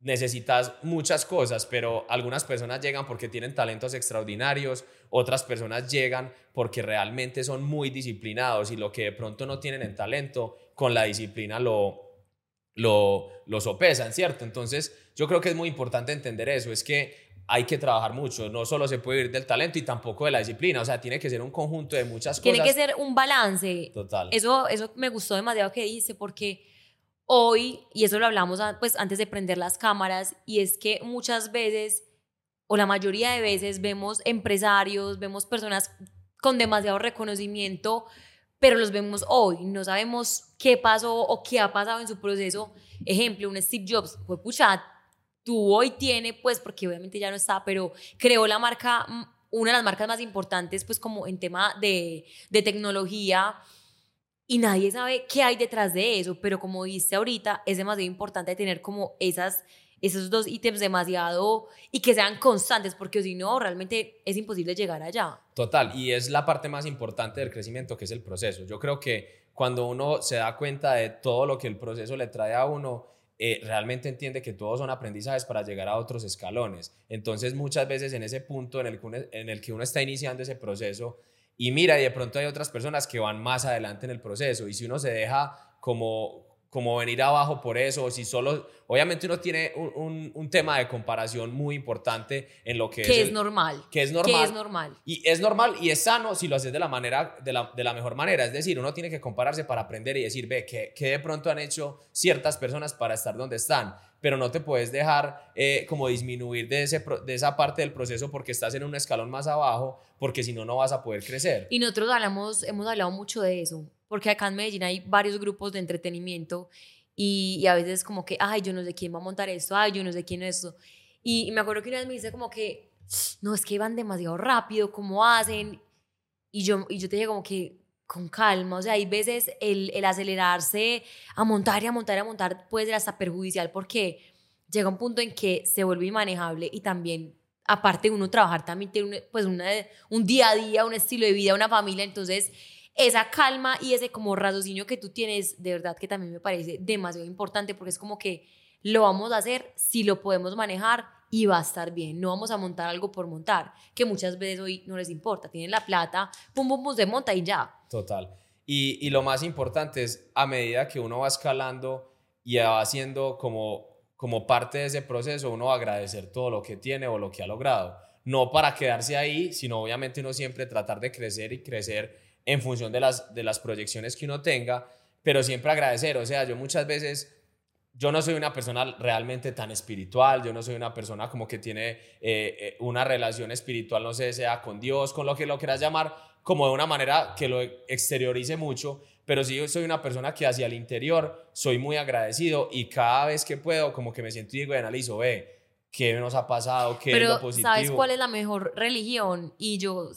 [SPEAKER 2] necesitas muchas cosas, pero algunas personas llegan porque tienen talentos extraordinarios, otras personas llegan porque realmente son muy disciplinados y lo que de pronto no tienen en talento, con la disciplina lo, lo, lo sopesan, ¿cierto? Entonces yo creo que es muy importante entender eso, es que hay que trabajar mucho, no solo se puede ir del talento y tampoco de la disciplina, o sea, tiene que ser un conjunto de muchas
[SPEAKER 1] cosas.
[SPEAKER 2] Tiene
[SPEAKER 1] que ser un balance.
[SPEAKER 2] Total.
[SPEAKER 1] Eso, eso me gustó demasiado que dice, porque hoy, y eso lo hablamos pues antes de prender las cámaras, y es que muchas veces, o la mayoría de veces, vemos empresarios, vemos personas con demasiado reconocimiento, pero los vemos hoy, no sabemos qué pasó o qué ha pasado en su proceso. Ejemplo, un Steve Jobs, fue pucha, tú hoy tiene, pues, porque obviamente ya no está, pero creó la marca, mm, una de las marcas más importantes, pues, como en tema de, de tecnología, y nadie sabe qué hay detrás de eso, pero como dice ahorita, es demasiado importante tener como esas, esos dos ítems demasiado y que sean constantes, porque si no, realmente es imposible llegar allá.
[SPEAKER 2] Total, y es la parte más importante del crecimiento, que es el proceso. Yo creo que cuando uno se da cuenta de todo lo que el proceso le trae a uno, eh, realmente entiende que todos son aprendizajes para llegar a otros escalones. Entonces muchas veces en ese punto en el, que uno, en el que uno está iniciando ese proceso y mira, y de pronto hay otras personas que van más adelante en el proceso y si uno se deja como como venir abajo por eso, si solo, obviamente uno tiene un, un, tema de comparación muy importante en lo que,
[SPEAKER 1] que
[SPEAKER 2] es,
[SPEAKER 1] es normal.
[SPEAKER 2] Que es normal.
[SPEAKER 1] Que es normal.
[SPEAKER 2] Y es normal y es sano si lo haces de la manera, de la, de la mejor manera. Es decir, uno tiene que compararse para aprender y decir, ve, ¿qué, qué de pronto han hecho ciertas personas para estar donde están? pero no te puedes dejar eh, como disminuir de, ese, de esa parte del proceso porque estás en un escalón más abajo, porque si no, no vas a poder crecer.
[SPEAKER 1] Y nosotros hablamos, hemos hablado mucho de eso, porque acá en Medellín hay varios grupos de entretenimiento y, a veces como que, ay, yo no sé quién va a montar esto, ay, yo no sé quién es esto. Y, me acuerdo que una vez me dice como que, no, es que van demasiado rápido, ¿cómo hacen? Y yo, y yo te dije como que, con calma, o sea, hay veces el, el acelerarse a montar y a montar y a montar puede ser hasta perjudicial porque llega un punto en que se vuelve inmanejable y también aparte uno trabajar también tiene un, pues una, un día a día, un estilo de vida, una familia, entonces esa calma y ese como raciocinio que tú tienes, de verdad que también me parece demasiado importante porque es como que lo vamos a hacer si lo podemos manejar y va a estar bien. No vamos a montar algo por montar, que muchas veces hoy no les importa. Tienen la plata, pum, pum, pum, se monta y ya.
[SPEAKER 2] Total. Y, y lo más importante es a medida que uno va escalando y va haciendo como, como parte de ese proceso, uno va a agradecer todo lo que tiene o lo que ha logrado. No para quedarse ahí, sino obviamente uno siempre tratar de crecer y crecer en función de las, de las proyecciones que uno tenga, pero siempre agradecer. O sea, yo muchas veces yo no soy una persona realmente tan espiritual, yo no soy una persona como que tiene eh, eh, una relación espiritual, no sé, sea con Dios, con lo que lo quieras llamar, como de una manera que lo exteriorice mucho, pero sí soy una persona que hacia el interior soy muy agradecido y cada vez que puedo como que me siento y digo y analizo, ve, ¿qué nos ha pasado? ¿Qué
[SPEAKER 1] pero,
[SPEAKER 2] es lo positivo?
[SPEAKER 1] ¿sabes cuál es la mejor religión? Y yo,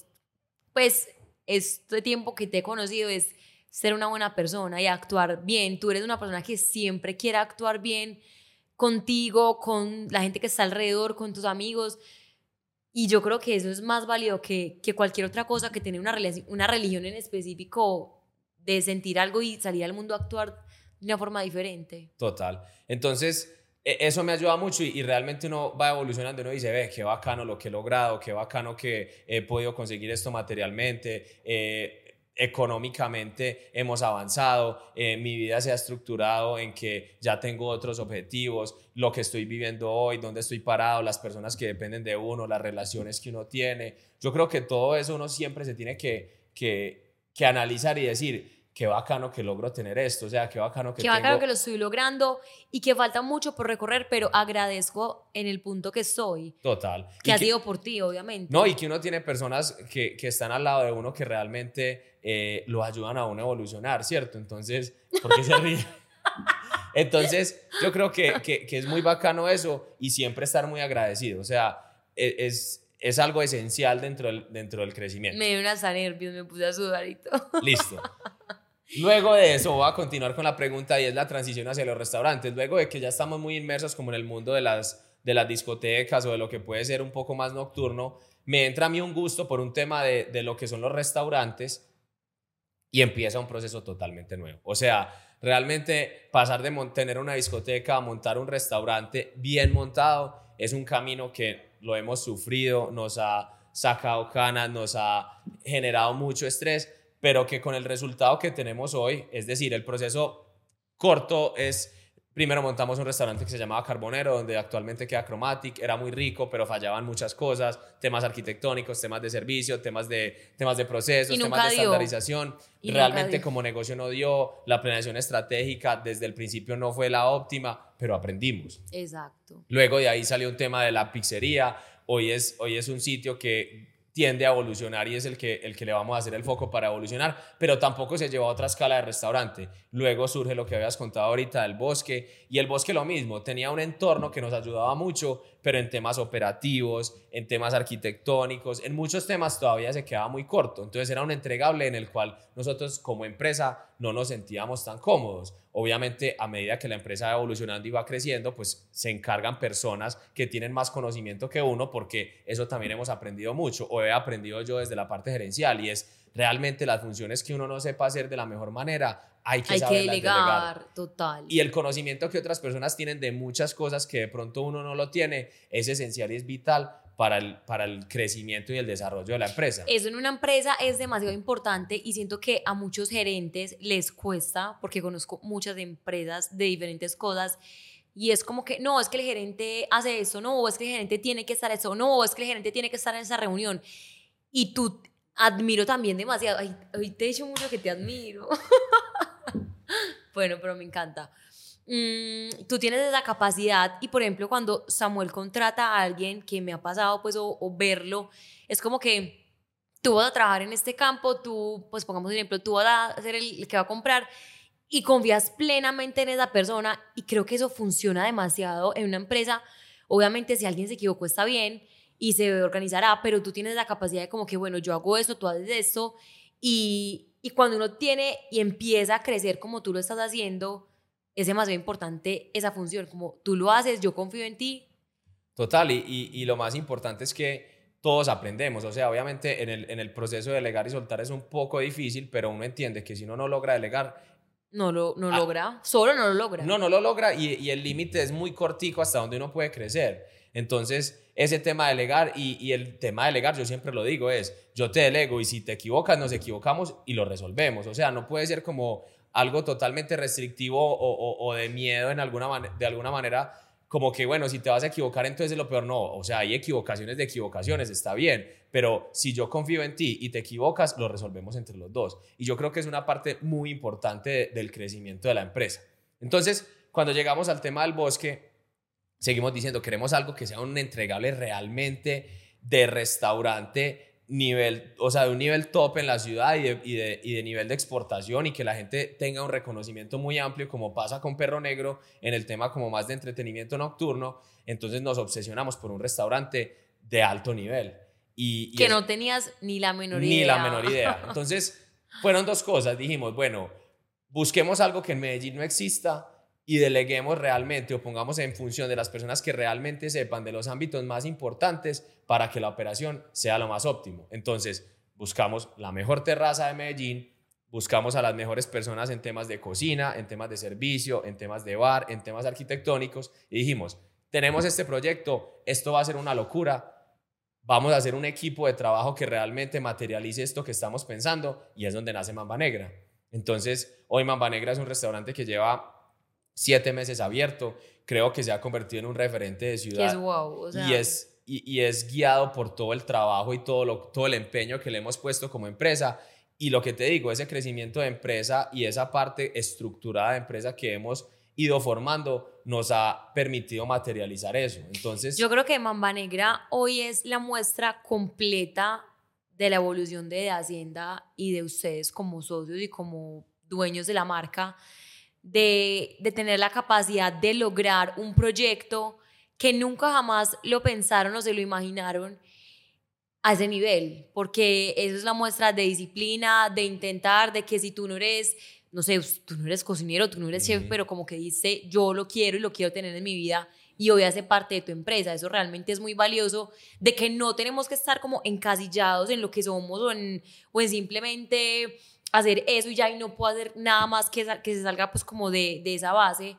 [SPEAKER 1] pues, este tiempo que te he conocido es ser una buena persona y actuar bien. Tú eres una persona que siempre quiere actuar bien contigo, con la gente que está alrededor, con tus amigos. Y yo creo que eso es más válido que, que cualquier otra cosa que tener una, una religión en específico de sentir algo y salir al mundo a actuar de una forma diferente.
[SPEAKER 2] Total. Entonces, eso me ayuda mucho y, realmente uno va evolucionando, uno dice, ve, qué bacano lo que he logrado, qué bacano que he podido conseguir esto materialmente. Eh, económicamente hemos avanzado, eh, mi vida se ha estructurado en que ya tengo otros objetivos, lo que estoy viviendo hoy, dónde estoy parado, las personas que dependen de uno, las relaciones que uno tiene. Yo creo que todo eso uno siempre se tiene que, que analizar y decir, qué bacano que logro tener esto, o sea, qué bacano que
[SPEAKER 1] Qué bacano que lo estoy logrando y que falta mucho por recorrer, pero agradezco en el punto que estoy.
[SPEAKER 2] Total.
[SPEAKER 1] Que ha sido por ti, obviamente.
[SPEAKER 2] No, y que uno tiene personas que, que están al lado de uno que realmente eh, lo ayudan a uno a evolucionar, ¿cierto? Entonces, ¿por qué se ríe? Entonces, yo creo que, que, que, es muy bacano eso y siempre estar muy agradecido, o sea, e, es, es algo esencial dentro del, dentro del crecimiento.
[SPEAKER 1] Me dio una nervios, me puse a sudar y todo.
[SPEAKER 2] Listo. Luego de eso voy a continuar con la pregunta y es la transición hacia los restaurantes. Luego de que ya estamos muy inmersos como en el mundo de las, de las discotecas o de lo que puede ser un poco más nocturno, me entra a mí un gusto por un tema de, de lo que son los restaurantes y empieza un proceso totalmente nuevo. O sea, realmente pasar de tener una discoteca a montar un restaurante bien montado es un camino que lo hemos sufrido, nos ha sacado canas, nos ha generado mucho estrés, pero que con el resultado que tenemos hoy, es decir, el proceso corto es, primero montamos un restaurante que se llamaba Carbonero, donde actualmente queda Chromatic, era muy rico, pero fallaban muchas cosas, temas arquitectónicos, temas de servicio, temas de, temas de procesos, temas de estandarización. Realmente como negocio no dio, la planeación estratégica desde el principio no fue la óptima, pero aprendimos.
[SPEAKER 1] Exacto.
[SPEAKER 2] Luego de ahí salió un tema de la pizzería, hoy es, hoy es un sitio que tiende a evolucionar y es el que, el que le vamos a hacer el foco para evolucionar, pero tampoco se lleva a otra escala de restaurante. Luego surge lo que habías contado ahorita del bosque y el bosque lo mismo, tenía un entorno que nos ayudaba mucho, pero en temas operativos, en temas arquitectónicos, en muchos temas todavía se quedaba muy corto. Entonces era un entregable en el cual nosotros como empresa no nos sentíamos tan cómodos. Obviamente, a medida que la empresa va evolucionando y va creciendo, pues se encargan personas que tienen más conocimiento que uno, porque eso también hemos aprendido mucho, o he aprendido yo desde la parte gerencial, y es realmente las funciones que uno no sepa hacer de la mejor manera, hay que, hay que delegar,
[SPEAKER 1] total.
[SPEAKER 2] Y el conocimiento que otras personas tienen de muchas cosas que de pronto uno no lo tiene es esencial y es vital para el, para el crecimiento y el desarrollo de la empresa.
[SPEAKER 1] Eso en una empresa es demasiado importante y siento que a muchos gerentes les cuesta, porque conozco muchas empresas de diferentes cosas, y es como que, no, es que el gerente hace eso, no, es que el gerente tiene que estar eso, no, es que el gerente tiene que estar en esa reunión. Y tú admiro también demasiado. Ay, hoy te he dicho mucho que te admiro. bueno, pero me encanta. Mm, tú tienes esa capacidad y por ejemplo cuando Samuel contrata a alguien que me ha pasado pues o, verlo, es como que tú vas a trabajar en este campo, tú pues pongamos un ejemplo, tú vas a ser el que va a comprar y confías plenamente en esa persona y creo que eso funciona demasiado en una empresa. Obviamente si alguien se equivocó está bien y se organizará, pero tú tienes la capacidad de como que bueno, yo hago esto, tú haces esto y, y cuando uno tiene y empieza a crecer como tú lo estás haciendo, es demasiado importante esa función, como tú lo haces, yo confío en ti.
[SPEAKER 2] Total, y, y, lo más importante es que todos aprendemos, o sea, obviamente en el, en el proceso de delegar y soltar es un poco difícil, pero uno entiende que si uno no logra delegar...
[SPEAKER 1] No lo no ah, logra, solo no lo logra.
[SPEAKER 2] No, no lo logra y, y el límite es muy cortico hasta donde uno puede crecer. Entonces, ese tema de delegar y, y, el tema de delegar, yo siempre lo digo, es yo te delego y si te equivocas, nos equivocamos y lo resolvemos. O sea, no puede ser como algo totalmente restrictivo o, de miedo en alguna de alguna manera, como que, bueno, si te vas a equivocar, entonces es lo peor. No, o sea, hay equivocaciones de equivocaciones, está bien, pero si yo confío en ti y te equivocas, lo resolvemos entre los dos. Y yo creo que es una parte muy importante del crecimiento de la empresa. Entonces, cuando llegamos al tema del bosque, seguimos diciendo, queremos algo que sea un entregable realmente de restaurante nivel, o sea, de un nivel top en la ciudad y de, y, de, y de, nivel de exportación y que la gente tenga un reconocimiento muy amplio, como pasa con Perro Negro en el tema como más de entretenimiento nocturno, entonces nos obsesionamos por un restaurante de alto nivel. Y,
[SPEAKER 1] que no tenías ni la menor idea.
[SPEAKER 2] Ni la menor idea. Entonces, fueron dos cosas. Dijimos, bueno, busquemos algo que en Medellín no exista y deleguemos realmente o pongamos en función de las personas que realmente sepan de los ámbitos más importantes para que la operación sea lo más óptimo. Entonces, buscamos la mejor terraza de Medellín, buscamos a las mejores personas en temas de cocina, en temas de servicio, en temas de bar, en temas arquitectónicos y dijimos, tenemos este proyecto, esto va a ser una locura, vamos a hacer un equipo de trabajo que realmente materialice esto que estamos pensando y es donde nace Mamba Negra. Entonces, hoy Mamba Negra es un restaurante que lleva siete meses abierto, creo que se ha convertido en un referente de ciudad.
[SPEAKER 1] es wow,
[SPEAKER 2] y, es, y, es guiado por todo el trabajo y todo, lo, todo el empeño que le hemos puesto como empresa. Y lo que te digo, ese crecimiento de empresa y esa parte estructurada de empresa que hemos ido formando nos ha permitido materializar eso. Entonces,
[SPEAKER 1] yo creo que Mamba Negra hoy es la muestra completa de la evolución de Hacienda y de ustedes como socios y como dueños de la marca de, tener la capacidad de lograr un proyecto que nunca jamás lo pensaron o se lo imaginaron a ese nivel, porque eso es la muestra de disciplina, de intentar, de que si tú no eres, no sé, tú no eres cocinero, tú no eres chef, pero como que dice, yo lo quiero y lo quiero tener en mi vida y hoy hace parte de tu empresa. Eso realmente es muy valioso, de que no tenemos que estar como encasillados en lo que somos o en, o en simplemente hacer eso y ya y no puedo hacer nada más que, que se salga pues como de, de esa base,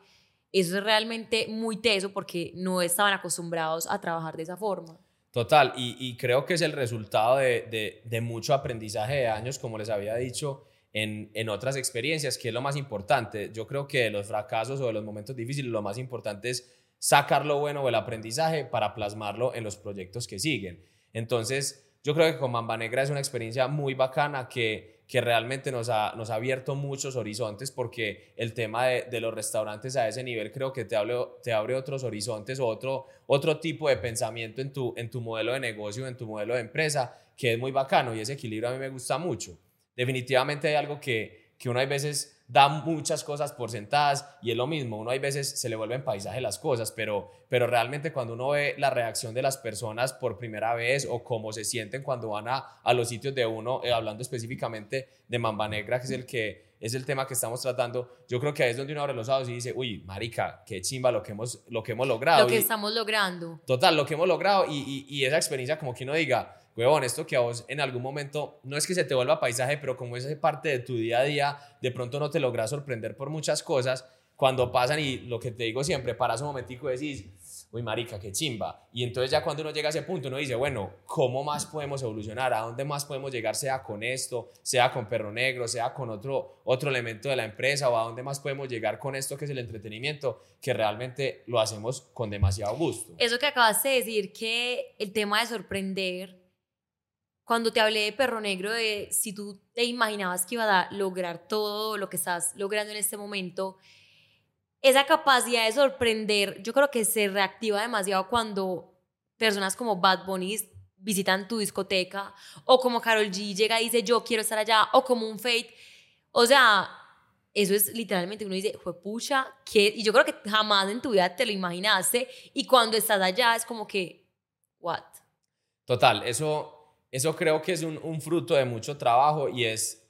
[SPEAKER 1] eso es realmente muy teso porque no estaban acostumbrados a trabajar de esa forma.
[SPEAKER 2] Total, y, y creo que es el resultado de, de, de, mucho aprendizaje de años, como les había dicho, en, en, otras experiencias, que es lo más importante. Yo creo que de los fracasos o de los momentos difíciles, lo más importante es sacar lo bueno del aprendizaje para plasmarlo en los proyectos que siguen. Entonces, yo creo que con Mamba Negra es una experiencia muy bacana que que realmente nos ha, nos ha abierto muchos horizontes porque el tema de, de, los restaurantes a ese nivel creo que te, abre, te abre otros horizontes o otro, otro tipo de pensamiento en tu, en tu modelo de negocio, en tu modelo de empresa, que es muy bacano y ese equilibrio a mí me gusta mucho. Definitivamente hay algo que, que uno hay veces da muchas cosas por sentadas y es lo mismo, uno hay veces se le vuelven paisaje las cosas, pero, pero realmente cuando uno ve la reacción de las personas por primera vez o cómo se sienten cuando van a, a los sitios de uno, eh, hablando específicamente de Mamba Negra, que es el que es el tema que estamos tratando, yo creo que ahí es donde uno abre los ojos y dice, uy, marica, qué chimba lo que hemos, lo que hemos logrado.
[SPEAKER 1] Lo que estamos logrando.
[SPEAKER 2] Total, lo que hemos logrado y, y, y esa experiencia como que uno diga, huevón, esto que a vos en algún momento, no es que se te vuelva paisaje, pero como es parte de tu día a día, de pronto no te logras sorprender por muchas cosas, cuando pasan y lo que te digo siempre, paras un momentico y decís, uy, marica, qué chimba. Y entonces ya cuando uno llega a ese punto, uno dice, bueno, ¿cómo más podemos evolucionar? ¿A dónde más podemos llegar? Sea con esto, sea con Perro Negro, sea con otro, otro elemento de la empresa, o a dónde más podemos llegar con esto que es el entretenimiento, que realmente lo hacemos con demasiado gusto.
[SPEAKER 1] Eso que acabas de decir, que el tema de sorprender, cuando te hablé de Perro Negro, de si tú te imaginabas que iba a lograr todo lo que estás logrando en este momento, esa capacidad de sorprender, yo creo que se reactiva demasiado cuando personas como Bad Bunny visitan tu discoteca, o como Carol G llega y dice, yo quiero estar allá, o como un Fate. O sea, eso es literalmente, uno dice, fue pucha, que y yo creo que jamás en tu vida te lo imaginaste, y cuando estás allá es como que, what?
[SPEAKER 2] Total, eso, eso creo que es un, fruto de mucho trabajo y es,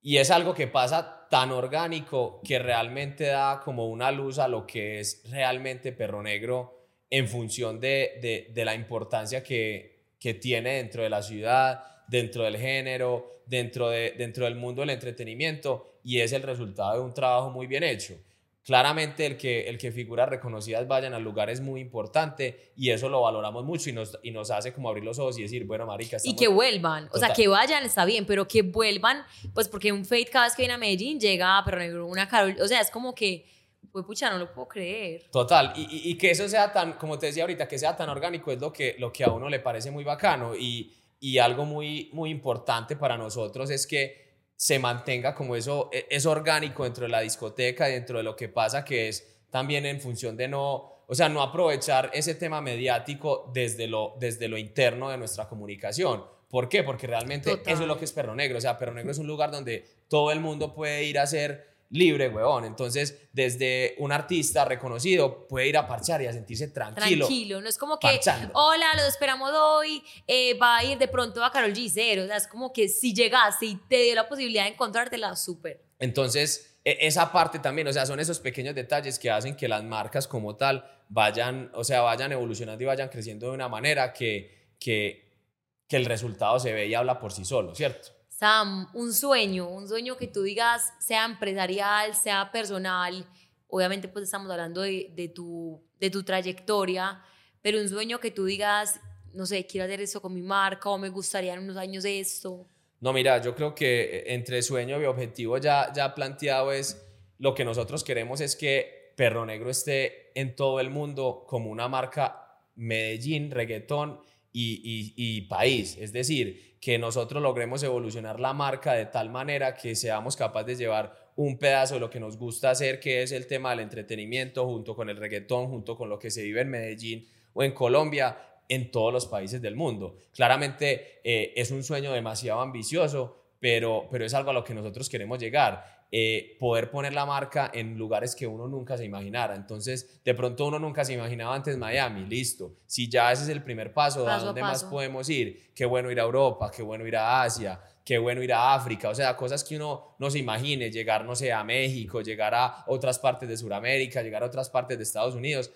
[SPEAKER 2] y es algo que pasa tan orgánico que realmente da como una luz a lo que es realmente Perro Negro en función de, de, la importancia que, que, tiene dentro de la ciudad, dentro del género, dentro, de, dentro del mundo del entretenimiento y es el resultado de un trabajo muy bien hecho claramente el que, el que figuras reconocidas vayan a lugares muy importante y eso lo valoramos mucho y nos, y nos hace como abrir los ojos y decir, bueno, marica,
[SPEAKER 1] Y que vuelvan, o sea, que vayan está bien, pero que vuelvan, pues porque un Fate cada vez que viene a Medellín llega, pero una Carol, o sea, es como que, pues pucha, no lo puedo creer.
[SPEAKER 2] Total, y, y, que eso sea tan, como te decía ahorita, que sea tan orgánico es lo que, lo que a uno le parece muy bacano y, y algo muy, muy importante para nosotros es que se mantenga como eso, e, es orgánico dentro de la discoteca, dentro de lo que pasa, que es también en función de no, o sea, no aprovechar ese tema mediático desde lo, desde lo interno de nuestra comunicación. ¿Por qué? Porque realmente eso es lo que es Perro Negro. O sea, Perro Negro es un lugar donde todo el mundo puede ir a hacer libre, huevón. Entonces, desde un artista reconocido puede ir a parchar y a sentirse tranquilo.
[SPEAKER 1] Tranquilo, no es como que, hola, lo esperamos hoy, eh, va a ir de pronto a Carol Gisero. O sea, es como que si llegaste y te dio la posibilidad de encontrártela, súper.
[SPEAKER 2] Entonces, e, esa parte también, o sea, son esos pequeños detalles que hacen que las marcas como tal vayan, o sea, vayan evolucionando y vayan creciendo de una manera que, que, que el resultado se ve y habla por sí solo, ¿cierto?
[SPEAKER 1] Sam, un sueño, un sueño que tú digas, sea empresarial, sea personal, obviamente pues estamos hablando de, tu, de tu trayectoria, pero un sueño que tú digas, no sé, quiero hacer eso con mi marca o me gustaría en unos años esto.
[SPEAKER 2] No, mira, yo creo que entre sueño y objetivo ya, ya planteado es lo que nosotros queremos es que Perro Negro esté en todo el mundo como una marca Medellín, reggaetón y, país. Es decir, que nosotros logremos evolucionar la marca de tal manera que seamos capaces de llevar un pedazo de lo que nos gusta hacer, que es el tema del entretenimiento, junto con el reggaetón, junto con lo que se vive en Medellín o en Colombia, en todos los países del mundo. Claramente eh, es un sueño demasiado ambicioso, pero, pero es algo a lo que nosotros queremos llegar. Eh, poder poner la marca en lugares que uno nunca se imaginara. Entonces, de pronto uno nunca se imaginaba antes Miami, listo. Si ya ese es el primer paso, ¿a dónde más podemos ir? Qué bueno ir a Europa, qué bueno ir a Asia, qué bueno ir a África, o sea, cosas que uno no se imagine, llegar, no sé, a México, llegar a otras partes de Sudamérica, llegar a otras partes de Estados Unidos.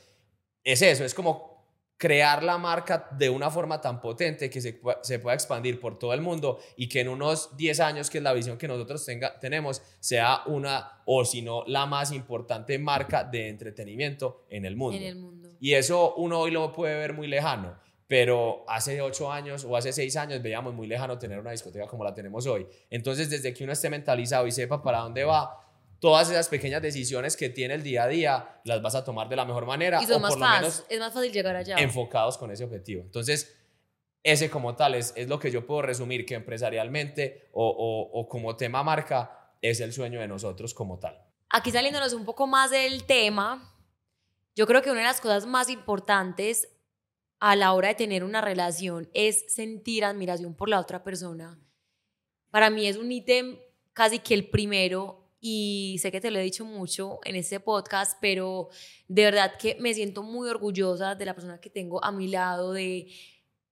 [SPEAKER 2] Es eso, es como crear la marca de una forma tan potente que se, se, pueda expandir por todo el mundo y que en unos 10 años, que es la visión que nosotros tenga, tenemos, sea una o si no la más importante marca de entretenimiento en el mundo.
[SPEAKER 1] En el mundo.
[SPEAKER 2] Y eso uno hoy lo puede ver muy lejano, pero hace 8 años o hace 6 años veíamos muy lejano tener una discoteca como la tenemos hoy. Entonces, desde que uno esté mentalizado y sepa para dónde va, todas esas pequeñas decisiones que tiene el día a día las vas a tomar de la mejor manera.
[SPEAKER 1] Y son más fácil, es más fácil llegar allá.
[SPEAKER 2] Enfocados con ese objetivo. Entonces, ese como tal es, es lo que yo puedo resumir que empresarialmente o, o, o como tema marca es el sueño de nosotros como tal.
[SPEAKER 1] Aquí saliéndonos un poco más del tema, yo creo que una de las cosas más importantes a la hora de tener una relación es sentir admiración por la otra persona. Para mí es un ítem casi que el primero y sé que te lo he dicho mucho en este podcast, pero de verdad que me siento muy orgullosa de la persona que tengo a mi lado, de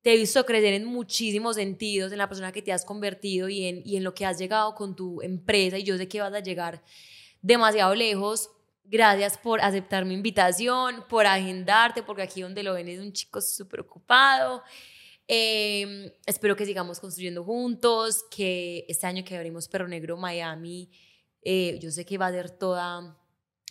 [SPEAKER 1] te he visto crecer en muchísimos sentidos, en la persona que te has convertido y en, y en lo que has llegado con tu empresa y yo sé que vas a llegar demasiado lejos. Gracias por aceptar mi invitación, por agendarte, porque aquí donde lo ven es un chico súper ocupado. Em, espero que sigamos construyendo juntos, que este año que abrimos Perro Negro Miami eh, yo sé que va a ser toda,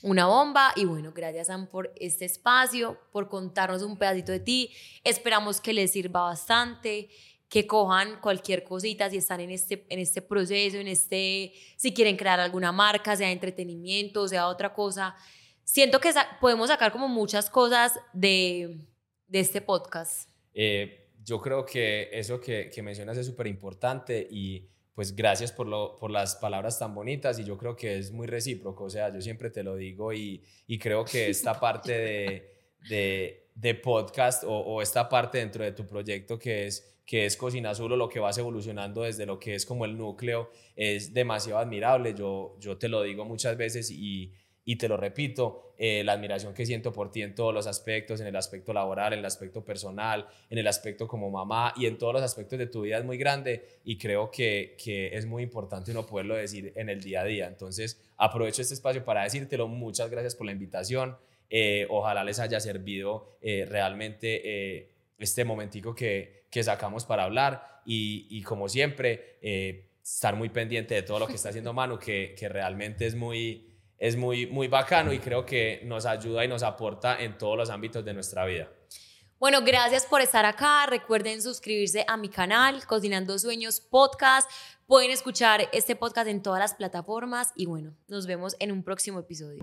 [SPEAKER 1] una bomba. Y bueno, gracias Sam por este espacio, por contarnos un pedacito de ti. Esperamos que les sirva bastante, que cojan cualquier cosita si están en este, en este proceso, en este, si quieren crear alguna marca, sea entretenimiento, sea otra cosa. Siento que podemos sacar como muchas cosas de, de este podcast.
[SPEAKER 2] Eh, yo creo que eso que, que mencionas es súper importante y pues gracias por, lo, por las palabras tan bonitas y yo creo que es muy recíproco, o sea, yo siempre te lo digo y, y creo que esta parte de, de, de podcast o, o, esta parte dentro de tu proyecto que es que es Cocina Azul o lo que vas evolucionando desde lo que es como el núcleo es demasiado admirable, yo, yo te lo digo muchas veces y, y te lo repito, eh, la admiración que siento por ti en todos los aspectos, en el aspecto laboral, en el aspecto personal, en el aspecto como mamá y en todos los aspectos de tu vida es muy grande y creo que, que es muy importante uno poderlo decir en el día a día. Entonces, aprovecho este espacio para decírtelo. Muchas gracias por la invitación. Eh, ojalá les haya servido eh, realmente este momentico que, que, sacamos para hablar y, y como siempre, estar muy pendiente de todo lo que está haciendo Manu, que, que realmente es muy es muy, muy bacano y creo que nos ayuda y nos aporta en todos los ámbitos de nuestra vida.
[SPEAKER 1] Bueno, gracias por estar acá. Recuerden suscribirse a mi canal, Cocinando Sueños Podcast. Pueden escuchar este podcast en todas las plataformas y bueno, nos vemos en un próximo episodio.